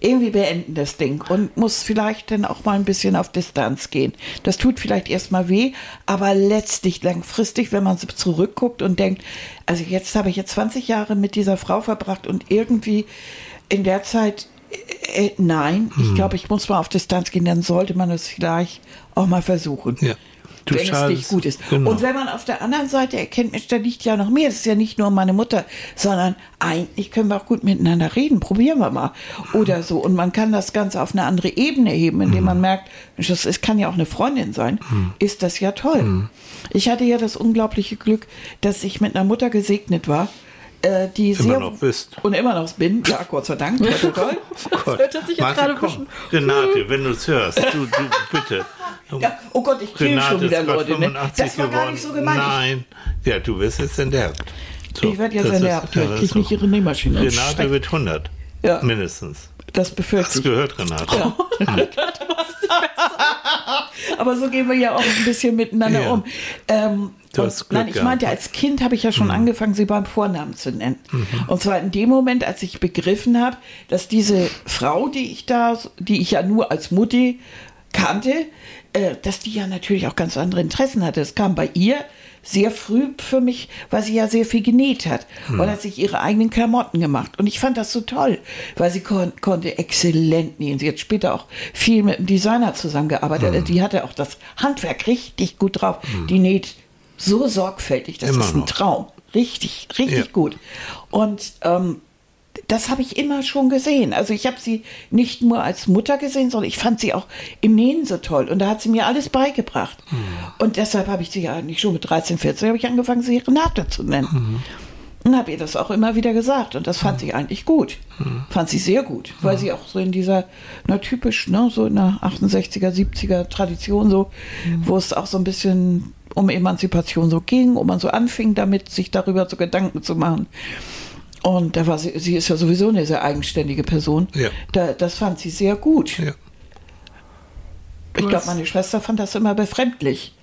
irgendwie beenden das Ding und muss vielleicht dann auch mal ein bisschen auf Distanz gehen. Das tut vielleicht erstmal weh, aber letztlich langfristig, wenn man so zurückguckt und denkt, also jetzt habe ich jetzt 20 Jahre mit dieser Frau verbracht und irgendwie in der Zeit, äh, äh, nein, ich glaube, ich muss mal auf Distanz gehen, dann sollte man es vielleicht auch mal versuchen. Ja. Du wenn es nicht gut ist. Genau. Und wenn man auf der anderen Seite erkennt, Mensch, da liegt ja noch mehr. Das ist ja nicht nur meine Mutter, sondern eigentlich können wir auch gut miteinander reden. Probieren wir mal. Oder so. Und man kann das Ganze auf eine andere Ebene heben, indem Mhm. man merkt, Mensch, das ist, kann ja auch eine Freundin sein. Ist das ja toll. Mhm. Ich hatte ja das unglaubliche Glück, dass ich mit einer Mutter gesegnet war, äh, die sehr noch bist. und immer noch bin. Ja, Gott sei Dank. Toll, toll, toll. [laughs] Gott. sich jetzt gerade ein komm. Renate, wenn du es hörst, du, du bitte. [laughs] Ja, oh Gott, ich kill schon wieder Leute. Ne? 85 Das war gar nicht so geworden. gemeint. Nein. Ja, du wirst jetzt enterbt. So, Ich werde jetzt das der ja, Ich das krieg ist nicht ihre Nähmaschine. Renate wird 100. Ja. Mindestens. Das befürchte Hast ich. gehört, Renate? [laughs] Aber so gehen wir ja auch ein bisschen miteinander Ja. um. Ähm, Du und, hast Glück nein, ich gehabt. meinte, als Kind habe ich ja schon angefangen, sie beim Vornamen zu nennen. Und zwar in dem Moment, als ich begriffen habe, dass diese Frau, die ich da, die ich ja nur als Mutti kannte, äh, dass die ja natürlich auch ganz andere Interessen hatte. Es kam bei ihr sehr früh für mich, weil sie ja sehr viel genäht hat und hat sich ihre eigenen Klamotten gemacht. Und ich fand das so toll, weil sie kon konnte exzellent nähen. Sie hat später auch viel mit einem Designer zusammengearbeitet. Die hatte auch das Handwerk richtig gut drauf. Die näht so sorgfältig, das Immer ist ein noch. Traum. Richtig, richtig Ja. gut. Und ähm, das habe ich immer schon gesehen. Also ich habe sie nicht nur als Mutter gesehen, sondern ich fand sie auch im Nähen so toll. Und da hat sie mir alles beigebracht. Und deshalb habe ich sie ja eigentlich schon mit 13, 14 habe ich angefangen, sie Renate zu nennen. Und habe ihr das auch immer wieder gesagt. Und das fand sie eigentlich gut. Fand sie sehr gut. Weil sie auch so in dieser, na typisch, ne, so in der 68er, 70er Tradition so, wo es auch so ein bisschen um Emanzipation so ging, wo man so anfing damit, sich darüber so Gedanken zu machen. Und da war sie, sie ist ja sowieso eine sehr eigenständige Person. Ja. Da, das fand sie sehr gut. Ja. Ich glaube, meine Schwester fand das immer befremdlich.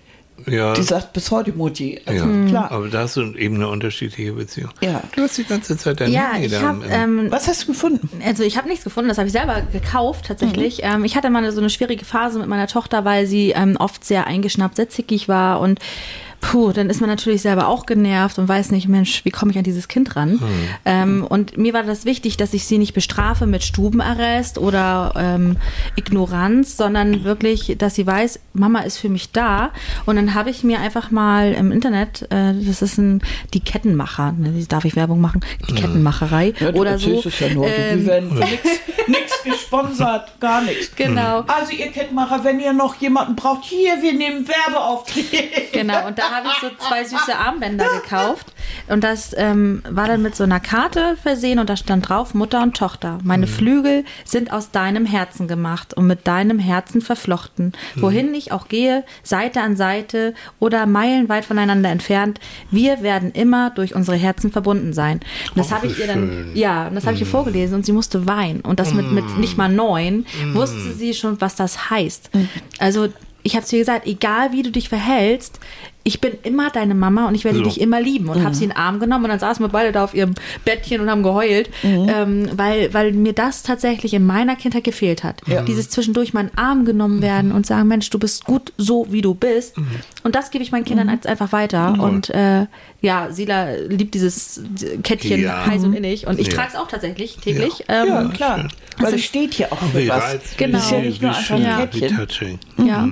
Ja. Die sagt bis heute Mutti. Also ja. klar. Aber da hast du eben eine unterschiedliche Beziehung. Ja. Du hast die ganze Zeit deine Ja, Nähe ich im- ähm, Was hast du gefunden? Also ich habe nichts gefunden, das habe ich selber gekauft tatsächlich. Ähm, ich hatte mal so eine schwierige Phase mit meiner Tochter, weil sie ähm, oft sehr eingeschnappt, sehr zickig war und puh, dann ist man natürlich selber auch genervt und weiß nicht, Mensch, wie komme ich an dieses Kind ran? Ähm, und mir war das wichtig, dass ich sie nicht bestrafe mit Stubenarrest oder ähm, Ignoranz, sondern wirklich, dass sie weiß, Mama ist für mich da. Und dann habe ich mir einfach mal im Internet, äh, das ist ein, die Kettenmacher, ne, darf ich Werbung machen? Die Kettenmacherei Ja, du oder so. ja nur. Ähm, wir werden [laughs] nichts gesponsert, gar nichts. Genau. Also ihr Kettmacher, wenn ihr noch jemanden braucht, hier, wir nehmen Werbeaufträge. Genau, und da habe ich so zwei süße Armbänder gekauft. Und das ähm, war dann mit so einer Karte versehen und da stand drauf Mutter und Tochter. Meine Flügel sind aus deinem Herzen gemacht und mit deinem Herzen verflochten. Wohin ich auch gehe, Seite an Seite oder meilenweit voneinander entfernt, wir werden immer durch unsere Herzen verbunden sein. Und das Oh, habe ich ihr dann, schön. ja, und das habe ich ihr vorgelesen und sie musste weinen. Und das mit, mit nicht mal neun wusste sie schon, was das heißt. Also ich habe zu ihr gesagt, egal wie du dich verhältst, ich bin immer deine Mama und ich werde So. dich immer lieben. Und habe sie in den Arm genommen und dann saßen wir beide da auf ihrem Bettchen und haben geheult, ähm, weil, weil mir das tatsächlich in meiner Kindheit gefehlt hat. Dieses zwischendurch mal in den Arm genommen werden und sagen, Mensch, du bist gut so, wie du bist. Und das gebe ich meinen Kindern jetzt einfach weiter. Und äh, ja, Sila liebt dieses Kettchen Ja. heiß und innig. Und ich Ja. trage es auch tatsächlich täglich. Ja, Ähm, klar. schön. Weil Also- es steht hier auch für was. reizvoll, Genau. Ist ja nicht nur einfach ein Kettchen. ja.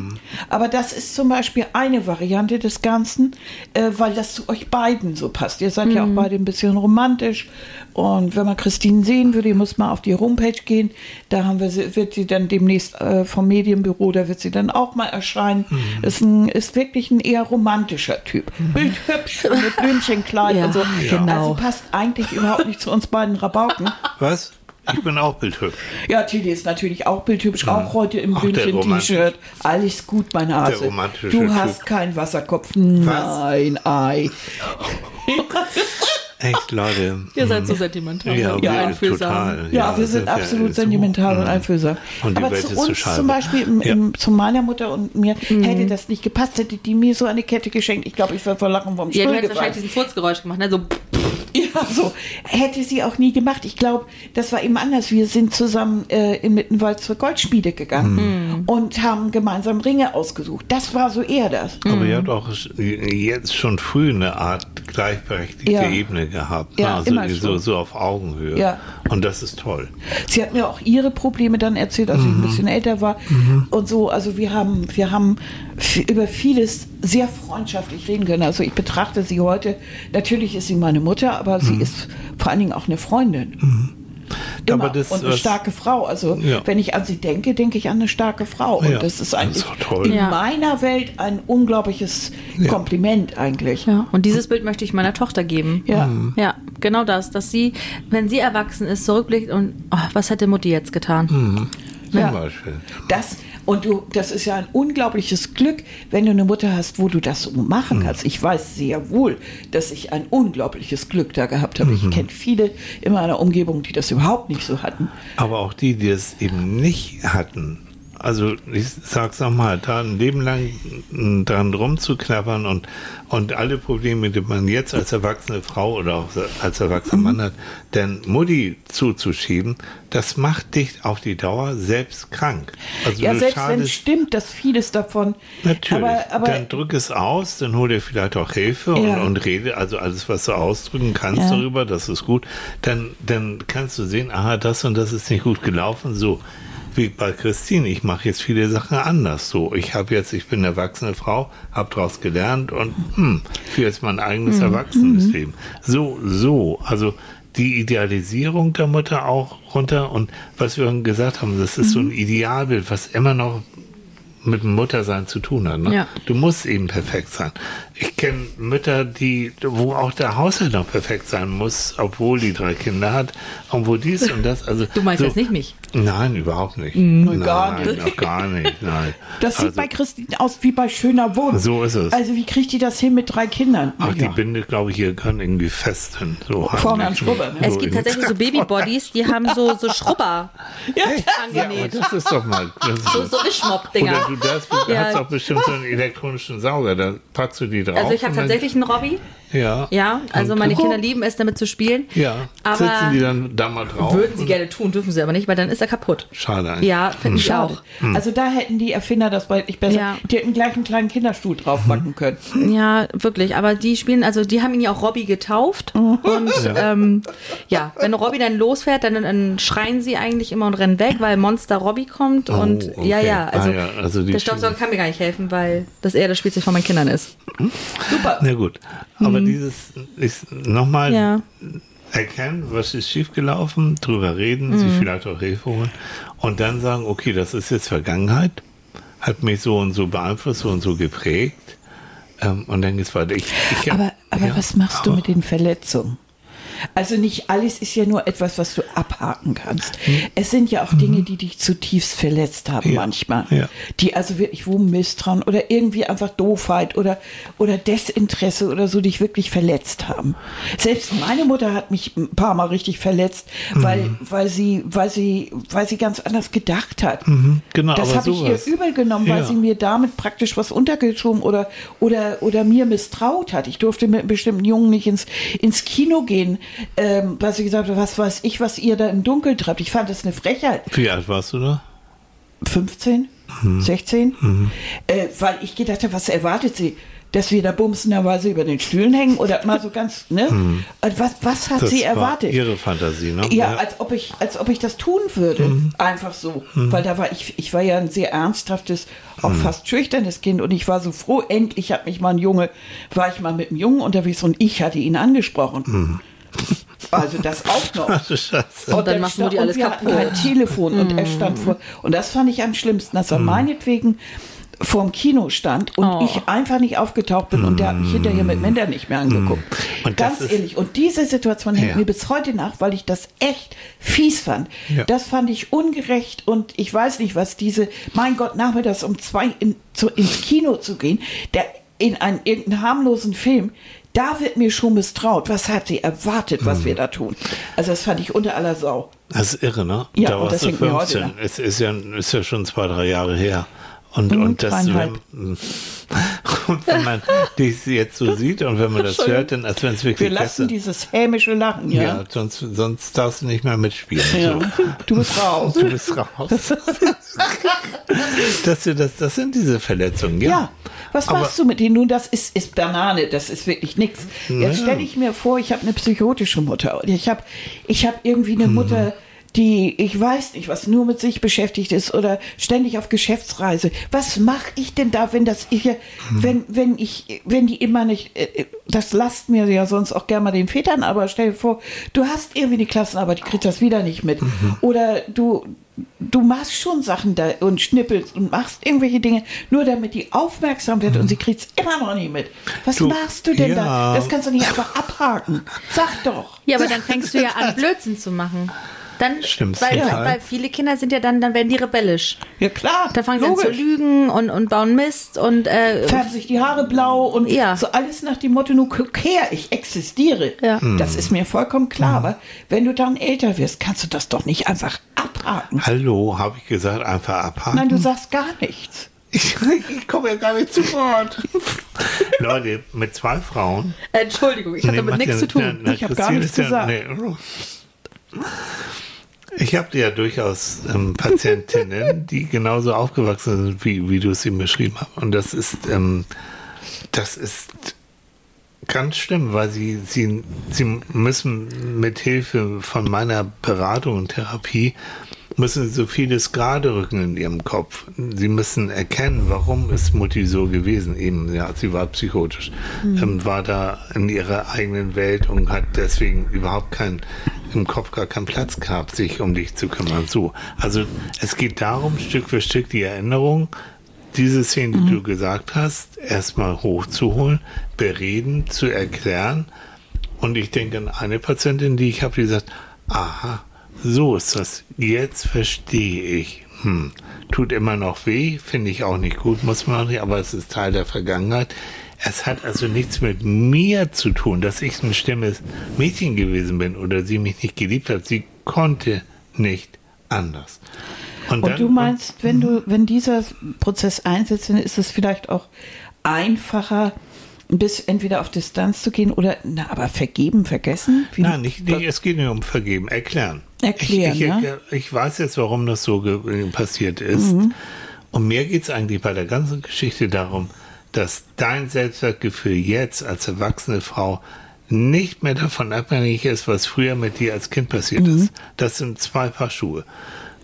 Aber das ist zum Beispiel eine Variante des Ganzen, äh, weil das zu euch beiden so passt. Ihr seid ja auch beide ein bisschen romantisch. Und wenn man Christine sehen würde, ihr müsst mal auf die Homepage gehen. Da haben wir, sie- wird sie dann demnächst äh, vom Medienbüro, da wird sie dann auch mal erscheinen. Ist, ein, ist wirklich ein eher romantischer Typ. Bildhübsch, mit Blümchenkleid [laughs] Ja, und so. genau. Also passt eigentlich überhaupt nicht zu uns beiden Rabauken. Was? Ich bin auch bildhübsch. Ja, Tilly ist natürlich auch bildhübsch, auch heute im Blümchen-T-Shirt. Alles gut, meine Hase. Du Typ. hast keinen Wasserkopf. Nein, ei. [laughs] Echt, Leute. Ihr seid so sentimental. Ja, und wir- einfühlsam. total. Ja, wir sind ja absolut so. sentimental und Mhm. einfühlsam. Und die Aber Welt zu uns Scheibe. zum Beispiel, im, Ja. im, zu meiner Mutter und mir, Mhm. hätte das nicht gepasst, hätte die mir so eine Kette geschenkt. Ich glaube, ich wäre vor Lachen vom Ja, Stuhl du hättest wahrscheinlich diesen Furzgeräusch gemacht, ne? So, [laughs] Ja, so. Hätte sie auch nie gemacht. Ich glaube, das war eben anders. Wir sind zusammen äh, in Mittenwald zur Goldschmiede gegangen und haben gemeinsam Ringe ausgesucht. Das war so eher das. Aber ihr habt auch jetzt schon früh eine Art gleichberechtigte Ja. Ebene gehabt. Ja, also immer so, so auf Augenhöhe. Ja. Und das ist toll. Sie hat mir auch ihre Probleme dann erzählt, als ich ein bisschen älter war und so. Also wir haben, wir haben über vieles sehr freundschaftlich reden können. Also ich betrachte sie heute. Natürlich ist sie meine Mutter, aber sie ist vor allen Dingen auch eine Freundin. Immer. Aber das, und eine starke Frau. Also Ja. wenn ich an sie denke, denke ich an eine starke Frau. Und Ja, das ist das eigentlich ist auch toll. in Ja. meiner Welt ein unglaubliches Ja. Kompliment eigentlich. ja. Und dieses Bild möchte ich meiner Tochter geben. Ja. Ja, genau das, dass sie, wenn sie erwachsen ist, zurückblickt und oh, was hätte Mutti jetzt getan? Zum Ja. Beispiel. Das, und du, das ist ja ein unglaubliches Glück, wenn du eine Mutter hast, wo du das so machen kannst. Ich weiß sehr wohl, dass ich ein unglaubliches Glück da gehabt habe. Ich kenne viele in meiner Umgebung, die das überhaupt nicht so hatten. Aber auch die, die es eben nicht hatten. Also ich sag's nochmal, da ein Leben lang dran rumzuknabbern und, und alle Probleme, die man jetzt als erwachsene Frau oder auch als erwachsener Mann hat, dann Mutti zuzuschieben, das macht dich auf die Dauer selbst krank. Also Ja, selbst wenn es stimmt, dass vieles davon. Natürlich. Aber, aber dann drück es aus, dann hol dir vielleicht auch Hilfe Ja. und, und rede, also alles, was du ausdrücken kannst Ja. darüber, das ist gut. Dann, dann kannst du sehen, aha, das und das ist nicht gut gelaufen. So wie bei Christine, ich mache jetzt viele Sachen anders. So, ich habe jetzt, ich bin eine erwachsene Frau, habe daraus gelernt und hm, für jetzt mein eigenes Mhm. erwachsenes Leben. So, so, also die Idealisierung der Mutter auch runter und was wir gesagt haben, das ist so Mhm. ein Idealbild, was immer noch mit dem Muttersein zu tun hat. Ne? Ja. Du musst eben perfekt sein. Ich kenne Mütter, die, wo auch der Haushalt noch perfekt sein muss, obwohl die drei Kinder hat, obwohl dies [laughs] und das. Also Du meinst so, jetzt nicht mich? Nein, überhaupt nicht. Nein, gar nein, nicht. Auch gar nicht. Nein. das sieht Also, bei Christine aus wie bei schöner Wohn. So ist es. Also wie kriegt die das hin mit drei Kindern? Ach, die Ja. Binde, glaube ich, hier kann irgendwie fest hin. So Vorne am. Schrubber, ne? Es So gibt tatsächlich so Babybodies, die haben so, so Schrubber [laughs] Ja, angenäht. das ist doch mal. Das ist So, so Oder Wischmopp-Dinger. du das, Ja. hast doch bestimmt so einen elektronischen Sauger, da packst du die drauf. Also ich habe tatsächlich einen Robby. Ja. Ja, also meine Kinder lieben es, damit zu spielen. Ja. Aber Sitzen die dann da mal drauf? würden sie gerne tun, dürfen sie aber nicht, weil dann ist er kaputt. Schade eigentlich. Ja, finde ich Schade. auch. Also da hätten die Erfinder das deutlich besser. Ja. Die hätten gleich einen kleinen Kinderstuhl draufpacken können. [laughs] Ja, wirklich. Aber die spielen, also die haben ihn ja auch Robby getauft. Und ja. Ähm, ja, wenn Robby dann losfährt, dann, dann schreien sie eigentlich immer und rennen weg, weil Monster Robby kommt. Oh, und okay. ja, ja, also, Ah, ja, also die der Staubsauger kann mir gar nicht helfen, weil das eher das Spielzeug von meinen Kindern ist. Super. Na gut. Aber dieses ist nochmal Mhm. Ja. Erkennen, was ist schiefgelaufen, drüber reden, Mhm. sich vielleicht auch Hilfe holen und dann sagen, okay, das ist jetzt Vergangenheit, hat mich so und so beeinflusst, so und so geprägt. Ähm, und dann geht's weiter. Ich, ich, Aber, aber ja, was machst du mit den Verletzungen? Also nicht alles ist ja nur etwas, was du abhaken kannst. Es sind ja auch Dinge, die dich zutiefst verletzt haben Mhm. Ja. manchmal. Ja. Die also wirklich wo Misstrauen oder irgendwie einfach Doofheit oder, oder Desinteresse oder so dich wirklich verletzt haben. Selbst meine Mutter hat mich ein paar Mal richtig verletzt, weil, Mhm. weil sie, weil sie, weil sie ganz anders gedacht hat. Genau, Das habe ich ihr übel genommen, weil Ja. sie mir damit praktisch was untergeschoben oder, oder, oder mir misstraut hat. Ich durfte mit einem bestimmten Jungen nicht ins, ins Kino gehen, ähm, weil sie gesagt hat, was weiß ich, was ihr da im Dunkeln treibt. Ich fand das eine Frechheit. Wie alt warst du da? 15, Mhm. 16, äh, weil ich gedacht habe, was erwartet sie? Dass wir da bumsenderweise über den Stühlen hängen oder mal so ganz, ne? Und Was, was hat Mhm. Das sie war erwartet? ihre Fantasie, ne? Ja, als ob ich, als ob ich das tun würde. Mhm. Einfach so. Weil da war ich, ich war ja ein sehr ernsthaftes, auch Mhm. fast schüchternes Kind und ich war so froh, endlich hat mich mal ein Junge, war ich mal mit einem Jungen unterwegs und ich hatte ihn angesprochen. Also das auch noch. Ach du Scheiße. Und dann er macht stand- Mutti und alles wir kaputt. kein Telefon und er stand vor. Und das fand ich am schlimmsten. Das war meinetwegen vorm Kino stand und Oh. ich einfach nicht aufgetaucht bin und der hat mich hinterher mit Männern nicht mehr angeguckt. Mm. Und Ganz ist- ehrlich. Und diese Situation hängt Ja. mir bis heute nach, weil ich das echt fies fand. Ja. Das fand ich ungerecht und ich weiß nicht, was diese, mein Gott, nachmittags um zwei in, zu, ins Kino zu gehen, der in einen irgendeinen harmlosen Film, da wird mir schon misstraut. Was hat sie erwartet, was wir da tun? Also das fand ich unter aller Sau. Das ist irre, ne? Ja, da und warst das du hängt mir heute 15. nach. Es ist ja, ist ja schon zwei, drei Jahre her. Und, Mhm, und, das, wenn, [laughs] und wenn man dich jetzt so sieht und wenn man das hört, dann als wenn es wirklich Wir lassen besser- dieses hämische Lachen, ja. ja, sonst, sonst darfst du nicht mehr mitspielen. Ja. So. Du bist raus. Du bist raus. [laughs] das, sind- das, das sind diese Verletzungen, ja. Ja, was Aber- machst du mit denen? Nun, das ist, ist Banane, das ist wirklich nichts. Jetzt stelle ich mir vor, ich habe eine psychotische Mutter. Und ich habe ich hab irgendwie Mhm. eine Mutter, die, ich weiß nicht, was nur mit sich beschäftigt ist oder ständig auf Geschäftsreise. Was mache ich denn da, wenn das ich, Mhm. wenn, wenn ich, wenn die immer nicht, äh, das lasst mir ja sonst auch gerne mal den Vätern, aber stell dir vor, du hast irgendwie die Klassenarbeit, die kriegt das wieder nicht mit. Mhm. Oder du, du machst schon Sachen da und schnippelst und machst irgendwelche Dinge, nur damit die aufmerksam wird und sie kriegt es immer noch nicht mit. Was Mhm. Du, machst du denn ja. da? Das kannst du nicht einfach abhaken. Sag doch. Ja, aber dann [laughs] fängst du ja an, Blödsinn zu machen. Dann, Stimmt, weil, total. weil viele Kinder sind ja dann, dann werden die rebellisch. Ja klar. Da fangen sie an zu logisch. lügen und, und bauen Mist und äh, Färben sich die Haare blau und Ja. so alles nach dem Motto, nur her, ich existiere. Ja. Das ist mir vollkommen klar. Aber wenn du dann älter wirst, kannst du das doch nicht einfach abhaken. Hallo, habe ich gesagt, einfach abhaken. Nein, du sagst gar nichts. [laughs] ich, ich komme ja gar nicht zu Wort. [laughs] Leute, mit zwei Frauen. Entschuldigung, ich hatte Nee, damit macht nichts zu tun. na, na, Ich hab Christine gar nichts ist ja- gesagt. nee. Ich habe ja durchaus ähm, Patientinnen, [laughs] die genauso aufgewachsen sind, wie, wie du es eben beschrieben hast. Und das ist, ähm, das ist ganz schlimm, weil sie, sie, sie müssen mit Hilfe von meiner Beratung und Therapie müssen so vieles gerade rücken in ihrem Kopf. Sie müssen erkennen, warum ist Mutti so gewesen. Eben, ja, sie war psychotisch, ähm, war da in ihrer eigenen Welt und hat deswegen überhaupt keinen im Kopf gar keinen Platz gehabt, sich um dich zu kümmern. So, also es geht darum, Stück für Stück die Erinnerung diese Szene, die du gesagt hast, erstmal hochzuholen, bereden, zu erklären. Und ich denke an eine Patientin, die ich habe, die sagt, aha, so ist das. Jetzt verstehe ich. Hm, tut immer noch weh, finde ich auch nicht gut, muss man auch nicht, aber es ist Teil der Vergangenheit. Es hat also nichts mit mir zu tun, dass ich ein stimmes Mädchen gewesen bin oder sie mich nicht geliebt hat. Sie konnte nicht anders. Und dann- du meinst, wenn du, wenn dieser Prozess einsetzt, dann ist es vielleicht auch einfacher, bis entweder auf Distanz zu gehen oder, na, aber vergeben, vergessen? Wie- Nein, nicht, nicht, es geht nicht um Vergeben, erklären. Erklären, ich, ich, erklär- ich weiß jetzt, warum das so ge- passiert ist. Mhm. Und mir geht es eigentlich bei der ganzen Geschichte darum, dass dein Selbstwertgefühl jetzt als erwachsene Frau nicht mehr davon abhängig ist, was früher mit dir als Kind passiert Mhm. ist. Das sind zwei Paar Schuhe.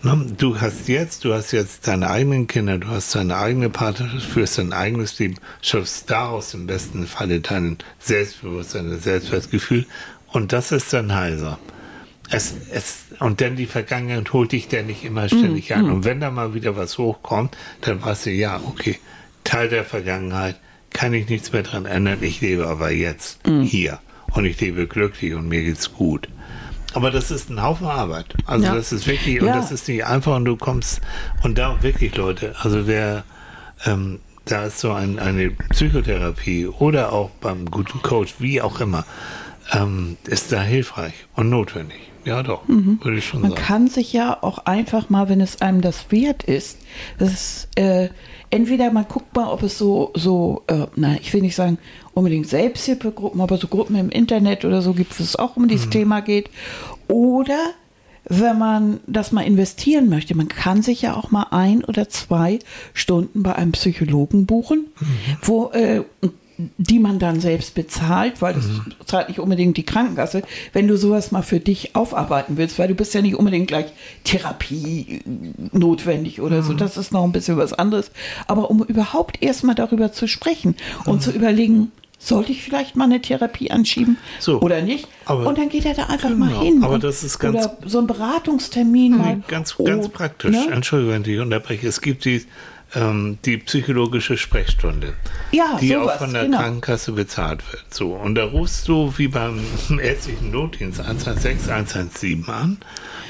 Ne? Du hast jetzt, du hast jetzt deine eigenen Kinder, du hast deine eigene Partnerschaft, führst dein eigenes Leben, schaffst daraus im besten Falle dein Selbstbewusstsein, dein Selbstwertgefühl und das ist dann heiser. Es, es, und dann die Vergangenheit holt dich dann nicht immer ständig ein. Und wenn da mal wieder was hochkommt, dann weißt du, ja, okay, Teil der Vergangenheit, kann ich nichts mehr dran ändern, ich lebe aber jetzt hier und ich lebe glücklich und mir geht's gut. Aber das ist ein Haufen Arbeit. Also Ja. das ist wirklich, und Ja. das ist nicht einfach und du kommst, und da wirklich Leute, also wer, ähm, da ist so ein, eine Psychotherapie oder auch beim guten Coach, wie auch immer, ähm, ist da hilfreich und notwendig. Ja, doch, würde ich schon Man sagen. kann sich ja auch einfach mal, wenn es einem das wert ist, das ist, äh, entweder man guckt mal, ob es so, so, äh, na, ich will nicht sagen unbedingt Selbsthilfegruppen, aber so Gruppen im Internet oder so gibt, wo es auch um dieses Thema geht. Oder wenn man das mal investieren möchte, man kann sich ja auch mal ein oder zwei Stunden bei einem Psychologen buchen, wo äh, die man dann selbst bezahlt, weil das zahlt nicht unbedingt die Krankenkasse, wenn du sowas mal für dich aufarbeiten willst, weil du bist ja nicht unbedingt gleich Therapie äh, notwendig oder so, das ist noch ein bisschen was anderes. Aber um überhaupt erstmal darüber zu sprechen und zu überlegen, sollte ich vielleicht mal eine Therapie anschieben So. oder nicht? Aber- und dann geht er da einfach Genau, mal hin. aber das ist ganz- oder so ein Beratungstermin mal. Ganz, Oh, ganz praktisch. ne? Entschuldigung, wenn ich unterbreche. Es gibt die, ähm, die psychologische Sprechstunde, Ja, die sowas, auch von der genau. Krankenkasse bezahlt wird. So und da rufst du wie beim [laughs] ärztlichen Notdienst 116 117 an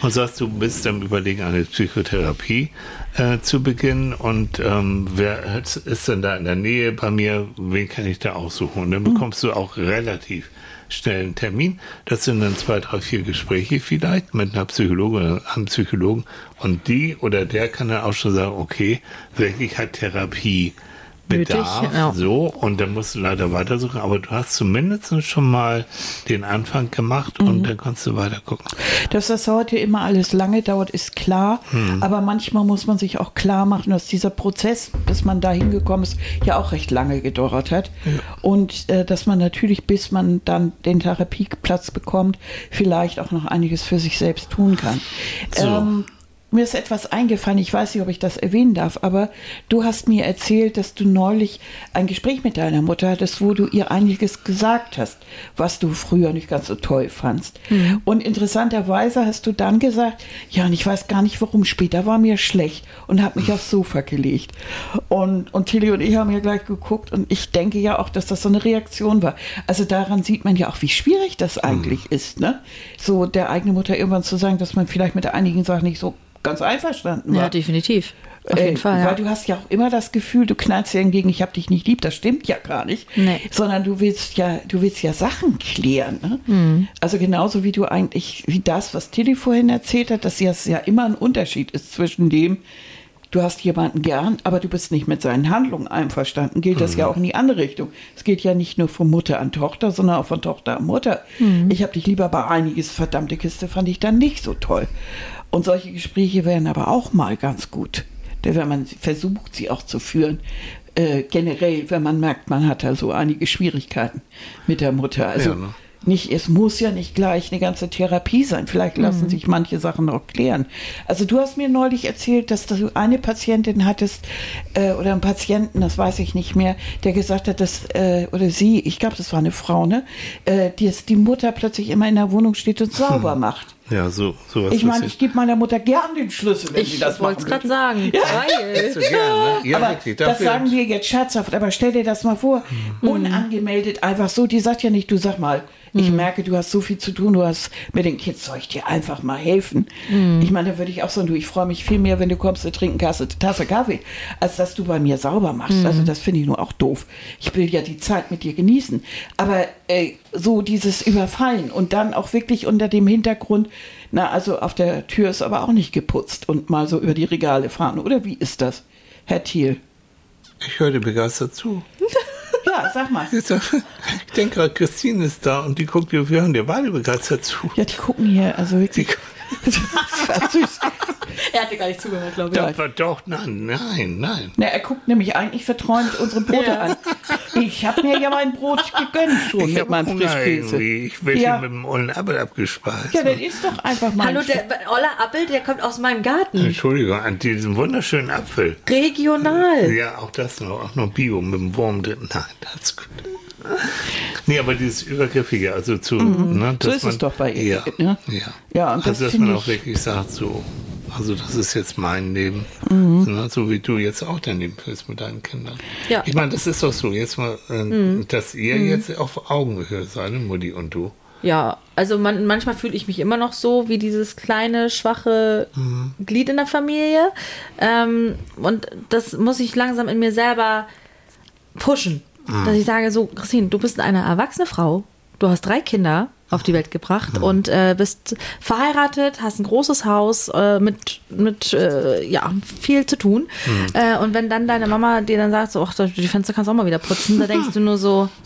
und sagst, du bist am Überlegen, eine Psychotherapie äh, zu beginnen und ähm, wer ist denn da in der Nähe bei mir? Wen kann ich da aussuchen? Und dann Mhm. bekommst du auch relativ schnell einen Termin. Das sind dann zwei, drei, vier Gespräche vielleicht mit einer Psychologin oder einem Psychologen. Und die oder der kann dann auch schon sagen, okay, wirklich hat Therapie Nötig, Bedarf, ja. so, und dann musst du leider weitersuchen, aber du hast zumindest schon mal den Anfang gemacht Mhm. und dann kannst du weiter gucken. Dass das heute immer alles lange dauert, ist klar. Hm. Aber manchmal muss man sich auch klar machen, dass dieser Prozess, bis man da hingekommen ist, ja auch recht lange gedauert hat. Und äh, dass man natürlich, bis man dann den Therapieplatz bekommt, vielleicht auch noch einiges für sich selbst tun kann. So. Ähm, mir ist etwas eingefallen, ich weiß nicht, ob ich das erwähnen darf, aber du hast mir erzählt, dass du neulich ein Gespräch mit deiner Mutter hattest, wo du ihr einiges gesagt hast, was du früher nicht ganz so toll fandst. Und interessanterweise hast du dann gesagt, ja, und ich weiß gar nicht warum, später war mir schlecht und habe mich aufs Sofa gelegt. Und, und Tilly und ich haben ja gleich geguckt und ich denke ja auch, dass das so eine Reaktion war. Also daran sieht man ja auch, wie schwierig das eigentlich ist, ne? So der eigene Mutter irgendwann zu sagen, dass man vielleicht mit einigen Sachen nicht so ganz einverstanden war. Ja, definitiv. Auf jeden Äh, Fall. Weil Ja. du hast ja auch immer das Gefühl, du knallst dir entgegen, ich hab dich nicht lieb, das stimmt ja gar nicht. Nee. Sondern du willst ja, du willst ja Sachen klären. Ne? Mhm. Also genauso wie du eigentlich, wie das, was Tilly vorhin erzählt hat, dass es ja immer ein Unterschied ist zwischen dem, du hast jemanden gern, aber du bist nicht mit seinen Handlungen einverstanden, gilt das ja auch in die andere Richtung. Es geht ja nicht nur von Mutter an Tochter, sondern auch von Tochter an Mutter. Ich habe dich lieber bei einiges, verdammte Kiste, fand ich dann nicht so toll. Und solche Gespräche wären aber auch mal ganz gut. Denn wenn man versucht, sie auch zu führen, äh, generell, wenn man merkt, man hat da so einige Schwierigkeiten mit der Mutter. Also Ja, ne? Nicht, es muss ja nicht gleich eine ganze Therapie sein. Vielleicht lassen sich manche Sachen auch klären. Also du hast mir neulich erzählt, dass du eine Patientin hattest äh, oder einen Patienten, das weiß ich nicht mehr, der gesagt hat, dass äh, oder sie, ich glaube, das war eine Frau, ne, äh, die, die Mutter plötzlich immer in der Wohnung steht und sauber macht. Ja, so, sowas Ich meine, ich gebe meiner Mutter gern den Schlüssel, wenn sie Ich das wollte es gerade sagen. Geil. so gern, ne? Ja, aber wirklich. das sagen wir jetzt scherzhaft, aber stell dir das mal vor, unangemeldet, einfach so, die sagt ja nicht, du sag mal, ich merke, du hast so viel zu tun, du hast mit den Kids, soll ich dir einfach mal helfen? Ich meine, da würde ich auch sagen, du, ich freue mich viel mehr, wenn du kommst, wir trinken Tasse, Tasse Kaffee, als dass du bei mir sauber machst. Also das finde ich nur auch doof. Ich will ja die Zeit mit dir genießen. Aber äh, so dieses Überfallen und dann auch wirklich unter dem Hintergrund, na, also auf der Tür ist aber auch nicht geputzt und mal so über die Regale fahren, oder wie ist das, Herr Thiel? Ich höre dir begeistert zu. [laughs] Ja, sag mal. Ich denke gerade, Christine ist da und die guckt, wir hören dir beide begeistert zu. Ja, die gucken hier, also wirklich. Süß. Er hatte gar nicht zugehört, glaube ich. Doch, doch, nein, nein, nein. Na, er guckt nämlich eigentlich verträumt unsere Brote Ja. an. Ich habe mir ja mein Brot gegönnt schon Ich mit habe meinem Hunger Frischkäse. irgendwie. Ich werde Ja. mit dem ollen Apfel abgespeist. Ja, das ist doch einfach mal. Hallo, der Oller Appel, der kommt aus meinem Garten. Entschuldigung, an diesem wunderschönen Apfel. Regional. Ja, auch das noch, auch noch Bio mit dem Wurm drin. Nein, das ist gut. Nee, aber dieses Übergriffige, also zu. Ne, Mhm. So dass ist es doch bei ihr, Ja, ne? ja. Ja, und das also, dass man auch ich- wirklich sagt, so, also das ist jetzt mein Leben. Mhm. Ne, so wie du jetzt auch dein Leben führst mit deinen Kindern. Ja. Ich meine, das ist doch so, jetzt mal, äh, Mhm. dass ihr jetzt auf Augenhöhe seid, ne, Mutti und du. Ja, also man, manchmal fühle ich mich immer noch so wie dieses kleine, schwache Glied in der Familie. Ähm, und das muss ich langsam in mir selber pushen. Dass ich sage, so, Christine, du bist eine erwachsene Frau, du hast drei Kinder auf die Welt gebracht und äh, bist verheiratet, hast ein großes Haus äh, mit, mit äh, ja, viel zu tun. Äh, und wenn dann deine Mama dir dann sagt, so, ach, die Fenster kannst du auch mal wieder putzen, da denkst du nur so, [laughs]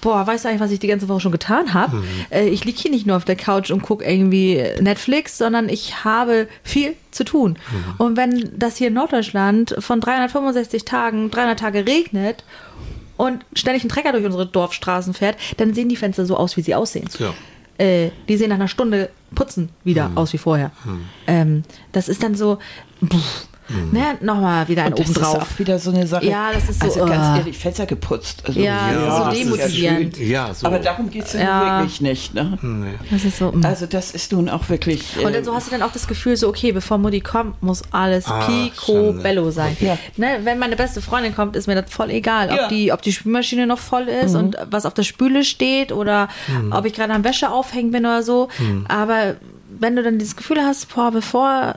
Boah, weißt du eigentlich, was ich die ganze Woche schon getan habe? Äh, ich liege hier nicht nur auf der Couch und gucke irgendwie Netflix, sondern ich habe viel zu tun. Und wenn das hier in Norddeutschland von 365 Tagen, 300 Tage regnet und ständig ein Trecker durch unsere Dorfstraßen fährt, dann sehen die Fenster so aus, wie sie aussehen. Ja. Äh, die sehen nach einer Stunde putzen wieder aus wie vorher. Ähm, das ist dann so, pff, ne, nochmal wieder ein Und das ist auch wieder so eine Sache. Ja, das ist so, Also ganz äh. ehrlich, Fenster geputzt. Also, Ja, das ist so ja demotivierend. Ja, so. Aber darum geht es ja, Ja. wirklich nicht. Ne? Das ist so. mm. Also das ist nun auch wirklich... Und äh, dann so hast du dann auch das Gefühl, so, okay, bevor Mutti kommt, muss alles Ah, picobello sein. Ja. Ne, wenn meine beste Freundin kommt, ist mir das voll egal, ob, Ja. die, ob die Spülmaschine noch voll ist Mhm. und was auf der Spüle steht oder ob ich gerade am Wäsche aufhängen bin oder so. Mhm. Aber wenn du dann dieses Gefühl hast, boah, bevor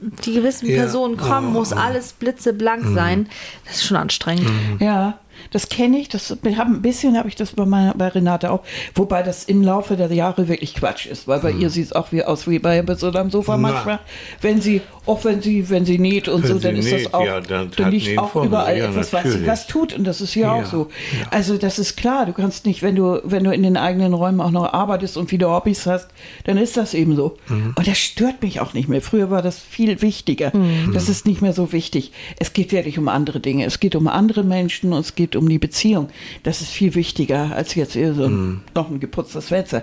die gewissen Ja. Personen kommen, Oh, muss oh. alles blitzeblank sein, das ist schon anstrengend. Ja, das kenne ich. Das wir haben ein bisschen habe ich das bei meiner, bei Renate auch, wobei das im Laufe der Jahre wirklich Quatsch ist, weil bei ihr sieht es auch wie aus wie bei so am Sofa Na. manchmal. Wenn sie, auch wenn sie, wenn sie näht und Wenn so, dann ist näht, das auch, ja, dann da hat liegt auch vor mir. überall Ja, etwas, was sie was tut und das ist ja, Ja, auch so. Also das ist klar. Du kannst nicht, wenn du wenn du in den eigenen Räumen auch noch arbeitest und viele Hobbys hast, dann ist das eben so. Mhm. Und das stört mich auch nicht mehr. Früher war das viel wichtiger. Das ist nicht mehr so wichtig. Es geht wirklich um andere Dinge. Es geht um andere Menschen und es geht um die Beziehung. Das ist viel wichtiger als jetzt eher so ein, noch ein geputztes Fenster.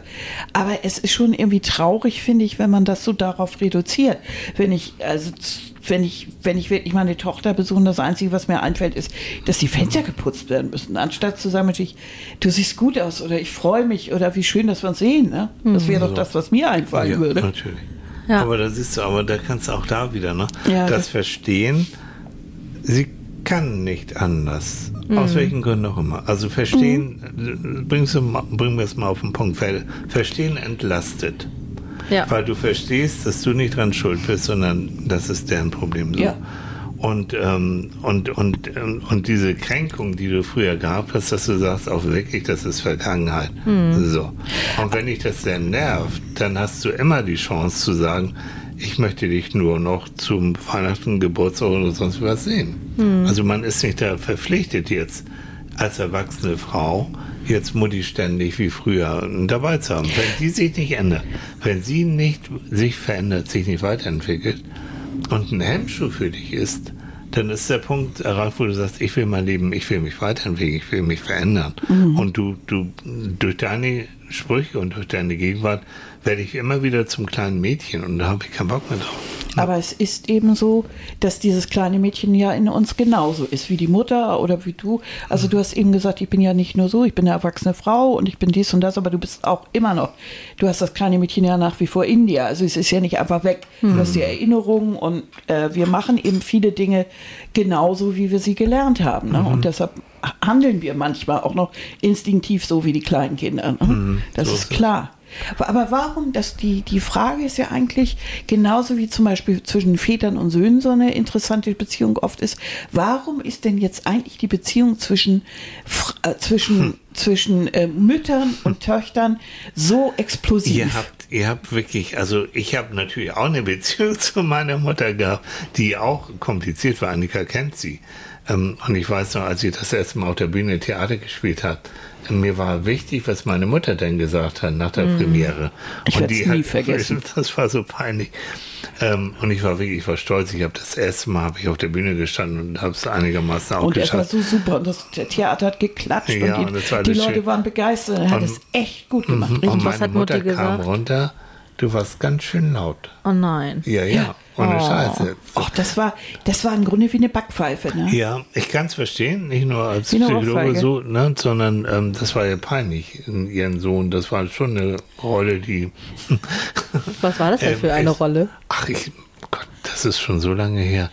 Aber es ist schon irgendwie traurig, finde ich, wenn man das so darauf reduziert. Wenn ich, also wenn ich, wenn ich wirklich meine Tochter besuche, das Einzige, was mir einfällt, ist, dass die Fenster geputzt werden müssen. Anstatt zu sagen, Mensch, ich, du siehst gut aus oder ich freue mich oder wie schön, dass wir uns sehen. Ne? Das wäre doch das, was mir einfallen ja, würde. natürlich. Ja. Aber das ist so, aber da kannst du auch da wieder, ne? Ja, das das- Verstehen, sie kann nicht anders. Mhm. Aus welchen Gründen auch immer. Also verstehen, bringst du, bringen wir es mal auf den Punkt. Ver- Verstehen entlastet. Ja. Weil du verstehst, dass du nicht dran schuld bist, sondern das ist deren Problem. So. Ja. Und, ähm, und, und, ähm, und diese Kränkung, die du früher gehabt hast, dass du sagst, auch wirklich, das ist Vergangenheit. So. Und wenn dich das sehr nervt, dann hast du immer die Chance zu sagen, ich möchte dich nur noch zum Weihnachten, Geburtstag oder sonst was sehen. Also man ist nicht da verpflichtet jetzt als erwachsene Frau jetzt Mutti ständig wie früher dabei zu haben. Wenn die sich nicht ändert, wenn sie nicht sich verändert, sich nicht weiterentwickelt und ein Hemmschuh für dich ist, dann ist der Punkt erreicht, wo du sagst, ich will mein Leben, ich will mich weiterentwickeln, ich will mich verändern. Und du, du, durch deine Sprüche und durch deine Gegenwart werde ich immer wieder zum kleinen Mädchen und da habe ich keinen Bock mehr drauf. Aber es ist eben so, dass dieses kleine Mädchen ja in uns genauso ist wie die Mutter oder wie du. Also du hast eben gesagt, ich bin ja nicht nur so, ich bin eine erwachsene Frau und ich bin dies und das, aber du bist auch immer noch. Du hast das kleine Mädchen ja nach wie vor in dir. Also es ist ja nicht einfach weg. Du hast die Erinnerungen und äh, wir machen eben viele Dinge genauso, wie wir sie gelernt haben. Ne? Und deshalb handeln wir manchmal auch noch instinktiv so wie die kleinen Kinder. Ne? das so ist ist klar. Aber, warum, das, die, die Frage ist ja eigentlich, genauso wie zum Beispiel zwischen Vätern und Söhnen so eine interessante Beziehung oft ist, warum ist denn jetzt eigentlich die Beziehung zwischen, äh, zwischen, zwischen äh, Müttern und Töchtern so explosiv? Ihr habt, ihr habt wirklich, also ich habe natürlich auch eine Beziehung [laughs] zu meiner Mutter gehabt, die auch kompliziert war. Annika kennt sie. Ähm, und ich weiß noch, als sie das erste Mal auf der Bühne Theater gespielt hat, mir war wichtig, was meine Mutter denn gesagt hat nach der Premiere. Ich und die nie hat, [laughs] vergessen. Das war so peinlich. Ähm, und ich war wirklich, ich war stolz. Ich habe das erste Mal habe ich auf der Bühne gestanden und habe es einigermaßen auch und es war geschafft. so super und das der Theater hat geklatscht Ja, und und die, das war die Leute schön. waren begeistert. Er hat Und- es echt gut gemacht. und Richtig. was meine Mutter kam gesagt? runter. Du warst ganz schön laut. Oh nein. Ja, ja. Ohne Oh. Scheiße. Ach, das war, das war im Grunde wie eine Backpfeife. Ne? Ja, ich kann es verstehen, nicht nur als Wie eine Psychologe so, ne, sondern ähm, das war ja peinlich in ihren Sohn. Das war schon eine Rolle, die. Was war das denn [laughs] Ähm, für eine ich- Rolle? Ach, ich, Gott, das ist schon so lange her.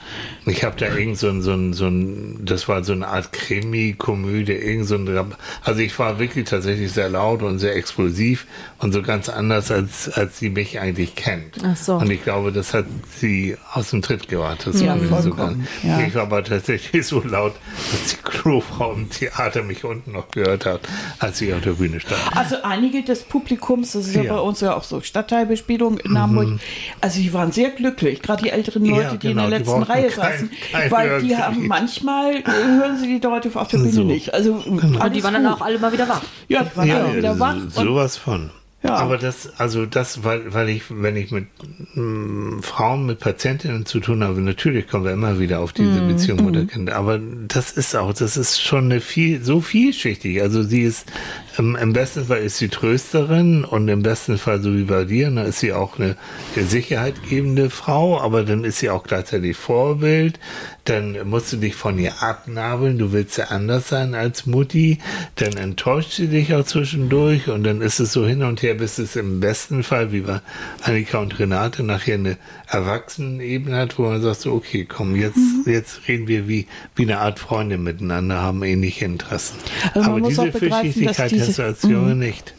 Ich habe da irgend so ein, so ein, so ein, das war so eine Art Krimi-Komödie, irgend so ein, also ich war wirklich tatsächlich sehr laut und sehr explosiv und so ganz anders, als, als sie mich eigentlich kennt. Ach so. Und ich glaube, das hat sie aus dem Tritt gewartet. Das Ja, war so ganz- ja. Ich war aber tatsächlich so laut, dass die Crewfrau im Theater mich unten noch gehört hat, als ich auf der Bühne stand. Also einige des Publikums, das ist ja, Ja. Mhm. bei uns ja auch so Stadtteilbespielung in Hamburg, also die waren sehr glücklich, gerade die älteren Ja, Leute, die in genau, der letzten Reihe kein- saßen, kein weil die haben manchmal, äh, hören sie die Leute auf der Bühne So. nicht. Also Und die waren dann auch alle mal wieder wach. Ja, die waren alle wieder wach. Sowas von. Ja. Aber das, also das, weil, weil ich, wenn ich mit mm, Frauen, mit Patientinnen zu tun habe, natürlich kommen wir immer wieder auf diese Mhm. Beziehung Mutter-Kind. Aber das ist auch, das ist schon eine viel, so vielschichtig. Also sie ist, ähm, im besten Fall ist sie Trösterin und im besten Fall, so wie bei dir, dann ist sie auch eine, eine sicherheitgebende Frau, aber dann ist sie auch gleichzeitig Vorbild. Dann musst du dich von ihr abnabeln, du willst ja anders sein als Mutti, dann enttäuscht sie dich auch zwischendurch und dann ist es so hin und her, bis es im besten Fall, wie bei Annika und Renate, nachher eine Erwachsenenebene hat, wo man sagt, so, okay, komm, jetzt, jetzt reden wir wie, wie eine Art Freunde miteinander, haben ähnliche Interessen. Also Aber diese Vielschichtigkeit diese- hast du als Junge nicht.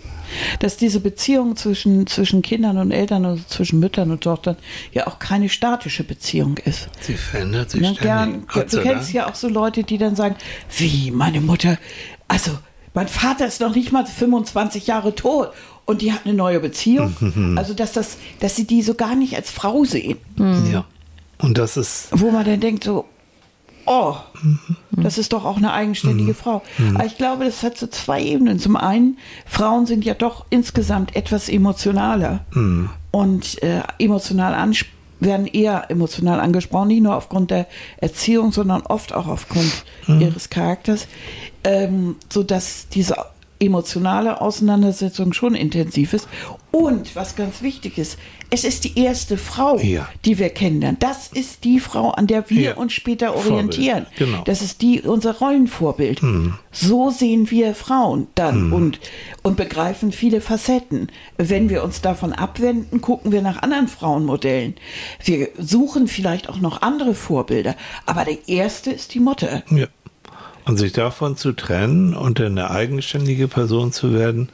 Dass diese Beziehung zwischen, zwischen Kindern und Eltern oder zwischen Müttern und Tochtern ja auch keine statische Beziehung ist. Sie verändert sich Ne, ständig. gern, du kennst ja auch so Leute, die dann sagen, wie, meine Mutter, also mein Vater ist noch nicht mal 25 Jahre tot und die hat eine neue Beziehung. [laughs] Also dass das, dass sie die so gar nicht als Frau sehen. Ja. Und das ist, Wo man dann denkt so, oh, das ist doch auch eine eigenständige Frau. Aber ich glaube, das hat so zwei Ebenen. Zum einen, Frauen sind ja doch insgesamt etwas emotionaler. Und äh, emotional werden eher emotional angesprochen, nicht nur aufgrund der Erziehung, sondern oft auch aufgrund ihres Charakters, ähm, sodass diese emotionale Auseinandersetzung schon intensiv ist. Und was ganz wichtig ist, es ist die erste Frau, Ja. die wir kennenlernen. Das ist die Frau, an der wir Ja. uns später Vorbild, orientieren. genau. Das ist die unser Rollenvorbild. So sehen wir Frauen dann und, und begreifen viele Facetten. Wenn wir uns davon abwenden, gucken wir nach anderen Frauenmodellen. Wir suchen vielleicht auch noch andere Vorbilder, aber der erste ist die Mutter. ja. Und sich davon zu trennen und eine eigenständige Person zu werden.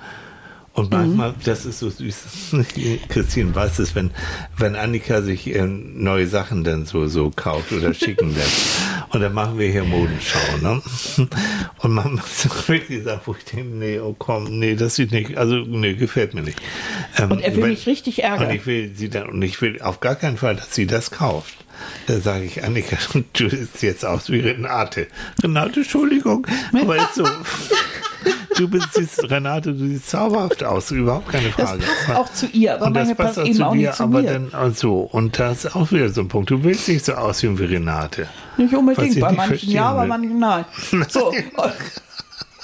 Und manchmal, das ist so süß, [laughs] Christine weiß es, wenn, wenn Annika sich äh, neue Sachen dann so, so kauft oder schicken [laughs] lässt. Und dann machen wir hier Modenschau, ne? [laughs] Und man macht so wirklich sagt, wo ich denke, nee, oh komm, nee, das sieht nicht, also, nee, gefällt mir nicht. Ähm, Und er will wenn- mich richtig ärgern. Und ich will sie dann, und ich will auf gar keinen Fall, dass sie das kauft. Da sage ich, Annika, du siehst jetzt aus wie Renate. Renate, Entschuldigung, aber ist so. [laughs] Du bist siehst, Renate, du siehst zauberhaft aus, überhaupt keine Das Frage. passt auch zu ihr, aber und das passt passt auch eben zu auch dir, nicht zu aber mir. dann auch so. Und das ist auch wieder so ein Punkt. Du willst nicht so aussehen wie Renate. Nicht unbedingt, bei manchen ja, bei manchen nein. [laughs] So. [laughs]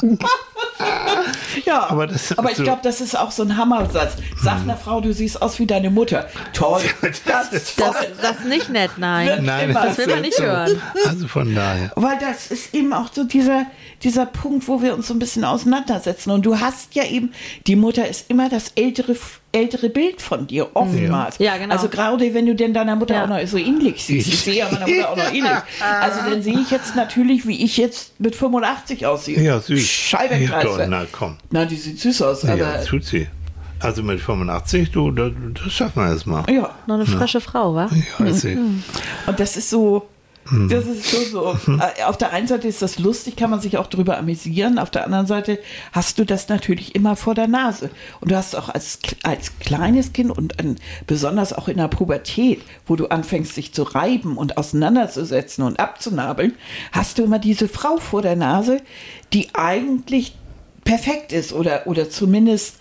[laughs] ja, Aber das ist aber ich so- glaube, das ist auch so ein Hammersatz. Sag einer Frau, du siehst aus wie deine Mutter. Toll. [laughs] Das ist Das, das ist nicht nett, nein. Nein. Das will man nicht so. hören. Also von daher. Weil das ist eben auch so dieser, dieser Punkt, wo wir uns so ein bisschen auseinandersetzen. Und du hast ja eben, die Mutter ist immer das ältere, ältere Bild von dir, oftmals. Ja, genau. Also gerade wenn du denn deiner Mutter Ja. auch noch so ähnlich siehst. Ich sehe ja meiner Mutter auch noch [laughs] ähnlich. Also dann sehe ich jetzt natürlich, wie ich jetzt mit 85 aussehe. Ja, süß. Scheibe ja, na komm. Na, die sieht süß aus, aber Ja, tut sie. Also mit 85, du, das, das schaffen wir erstmal. ja. Noch eine frische Frau, wa? Ja, ist sie. Und das ist so. Das ist schon so. Äh, Auf der einen Seite ist das lustig, kann man sich auch drüber amüsieren. Auf der anderen Seite hast du das natürlich immer vor der Nase. Und du hast auch als, als kleines Kind und an, besonders auch in der Pubertät, wo du anfängst, dich zu reiben und auseinanderzusetzen und abzunabeln, hast du immer diese Frau vor der Nase, die eigentlich perfekt ist oder, oder zumindest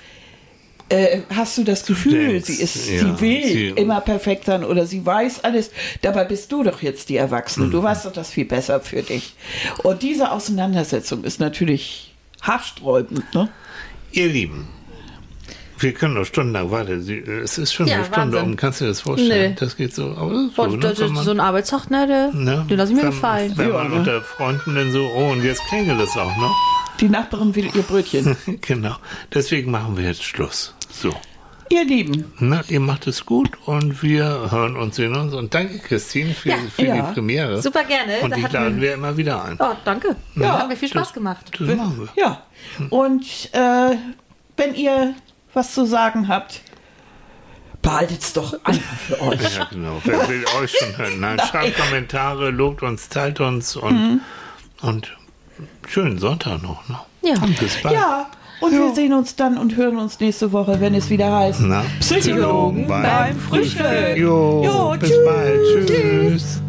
äh, hast du das Gefühl, denkst, sie ist, ja, sie will sie- immer perfekt sein oder sie weiß alles. Dabei bist du doch jetzt die Erwachsene. Mhm. Du weißt doch das viel besser für dich. Und diese Auseinandersetzung ist natürlich haarsträubend. Ne? Ihr Lieben, wir können noch stundenlang weiter. Sie- Es ist schon Ja, eine Stunde Wahnsinn. um. Kannst du dir das vorstellen? Nö. Das geht so. Aber so, ne? das Wenn ist man- so ein Arbeitstag, ne, der, ne? den lasse ich mir wenn, gefallen. Wenn Ja, man ne? unter Freunden dann so, oh, und jetzt klingelt es auch noch. Die Nachbarin will ihr Brötchen. [laughs] genau. Deswegen machen wir jetzt Schluss. So. ihr Lieben, Na, ihr macht es gut und wir hören uns, sehen uns. Und danke, Christine, für, Ja. für Ja. die Premiere. Super gerne. Und Da die laden wir- wir immer wieder ein. Oh, danke. Ja. Hat mir viel Spaß gemacht. Das machen wir. ja. Und äh, wenn ihr was zu sagen habt, behaltet es doch einfach für [laughs] euch. Ja, genau. Wer will euch schon hören? Nein, schreibt Kommentare, lobt uns, teilt uns und, Mhm. und schönen Sonntag noch. Ne? Ja. Und bis bald. Ja, und wir sehen uns dann und hören uns nächste Woche, wenn es wieder heißt Na, Psychologen beim Frühstück. Jo, Jo, bis tschüss. bald. Tschüss.